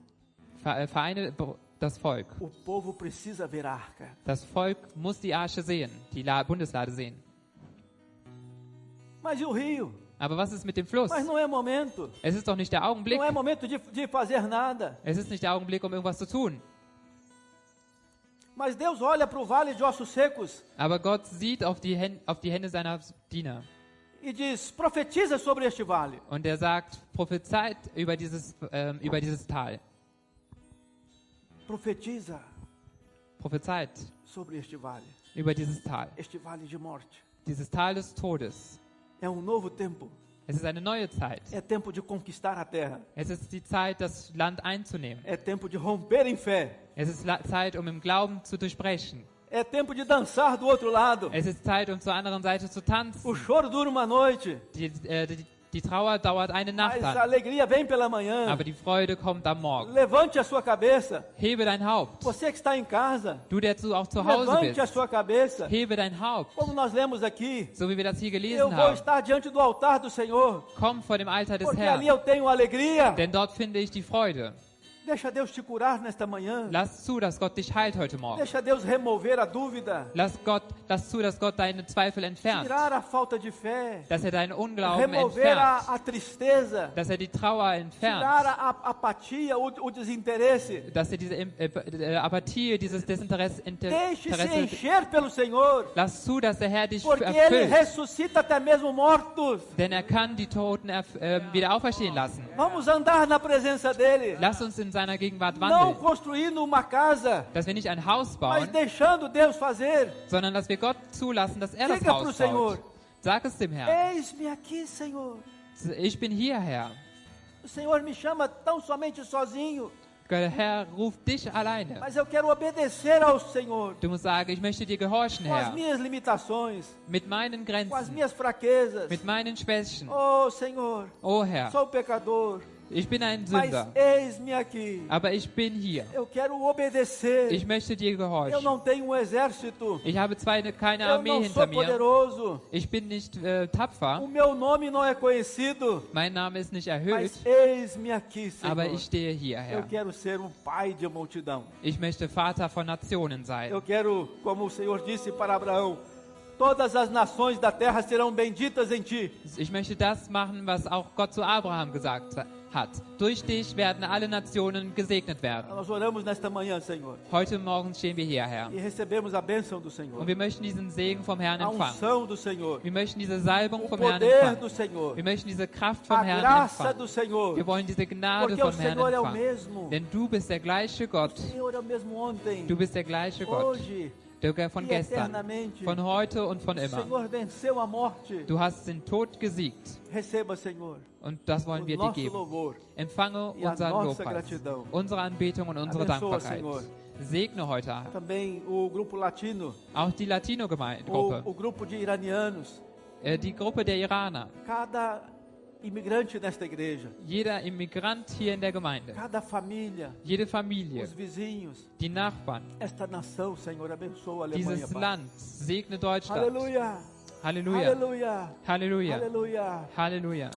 Äh, vereine das Volk. O povo precisa ver a arca. Das Volk muss die Asche sehen, die La Bundeslade sehen. Mas e o rio? Aber was ist mit dem Fluss? Mas não é momento. Es ist doch nicht der Augenblick. Não é momento de, de fazer nada. Es ist nicht der Augenblick, um irgendwas zu tun. Mas Deus olha para o vale de ossos secos Aber Gott sieht auf die, Hän- auf die Hände seiner Diener. E diz: profetiza sobre este vale. Und er sagt, prophezeit über dieses, ähm, über dieses Tal. Profetiza Prophezeit sobre este vale. über dieses Tal. Este vale de morte. Dieses Tal des Todes. É um novo tempo. Es ist eine neue Zeit. É tempo de conquistar a terra. Es ist die Zeit, das Land einzunehmen. É tempo de romper em fé. Es ist Zeit, um im Glauben zu durchbrechen. É tempo de dançar do outro lado. Es ist Zeit, um zur anderen Seite zu O tanzen. choro dura uma noite, Die, äh, die, die Trauer dauert eine Nacht mas a alegria vem pela manhã. aber die Freude kommt am Morgen. Levante a sua cabeça. Hebe dein Haupt. Você que está em casa, Du, der zu, auch zu Hause levante a bist, sua cabeça. hebe dein Haupt. Como nós lemos aqui, So wie wir das hier eu gelesen vou haben. estar diante do altar do Senhor, Komm vor dem Altar des porque ali Herrn, eu tenho alegria. denn dort finde ich die Freude. Deixa Deus te curar nesta manhã. Lass zu, dass Gott dich heilt heute Morgen. Deixa Deus remover a dúvida, Lass, Gott, lass zu, dass Gott deine Zweifel entfernt. tirar a falta de fé, Dass er deinen Unglauben remover entfernt. a, a tristeza, Dass er die Trauer tirar entfernt. a, a apatia, o, o desinteresse. Dass er diese äh, äh, Apathie, dieses Desinteresse Inter- Deixe-se Interesse, encher pelo Senhor, lass zu, dass der Herr dich porque Ele erfüllt. ressuscita até mesmo mortos. Denn er kann die Toten äh, wieder auferstehen lassen. Vamos andar na presença dele, Lass uns in seiner Gegenwart não construindo uma casa, Dass wir nicht ein Haus mas bauen, deixando Deus fazer. sondern dass wir Gott zulassen, dass er das Diga pro Haus Senhor. baut. Sag es dem Herrn. Eis-me aqui, Senhor. Ich bin hier, Herr. O Senhor me chama tão somente sozinho, Der Herr ruft dich alleine. mas eu quero obedecer ao Senhor Du musst sagen, ich möchte dir gehorchen, com as Herr. minhas limitações, Mit meinen com as Grenzen, minhas fraquezas. mit meinen Schwächen. Oh, Senhor, Oh Herr, sou pecador, ich bin ein Sünder, aber ich bin hier. Eu quero obedecer. Ich möchte dir Eu gehorchen. não tenho um exército. Ich habe zwar eine- keine Eu Armee hinter mir. poderoso. Ich bin nicht äh, tapfer. O meu nome não é conhecido. Mein Name ist nicht erhöht, aqui, aber ich stehe hier, Eu Herr. quero ser um pai de multidão. Ich möchte Vater von Nationen sein. Eu quero, como o Senhor disse para Abraão, todas as nações da terra serão benditas em ti. Ich möchte das machen, was auch Gott zu Abraham gesagt hat. Durch dich werden alle Nationen gesegnet werden. Nós oramos nesta manhã, Senhor, Heute Morgen stehen wir hier, Herr. e recebemos a bênção do Senhor, Und wir möchten diesen Segen vom Herrn a empfangen. unção do Senhor, Wir möchten diese Salbung o vom Herrn empfangen. do Senhor, Wir möchten diese Kraft vom a Herrn graça empfangen. do Senhor, Wir wollen diese Gnade porque vom Herrn Senhor é o empfangen. mesmo. Denn du bist der gleiche Gott. O Senhor é o mesmo ontem, Du bist der gleiche Gott. hoje der von gestern, von heute und von immer. Du hast den Tod gesiegt. Und das wollen wir dir geben. Empfange unseren Lobpreis, unsere Anbetung und unsere Dankbarkeit. Segne heute Abend. Auch die Latino-Gruppe. Äh, die Gruppe der Iraner. Imigrante nesta igreja, jeder Immigrant hier in der Gemeinde, cada família, jede Familie, os vizinhos, die Nachbarn, esta nação, Senhor, abençoa a Alemanha. dieses Pai. Land, segne Deutschland. Aleluia, Halleluja, Halleluja, aleluia. Halleluja.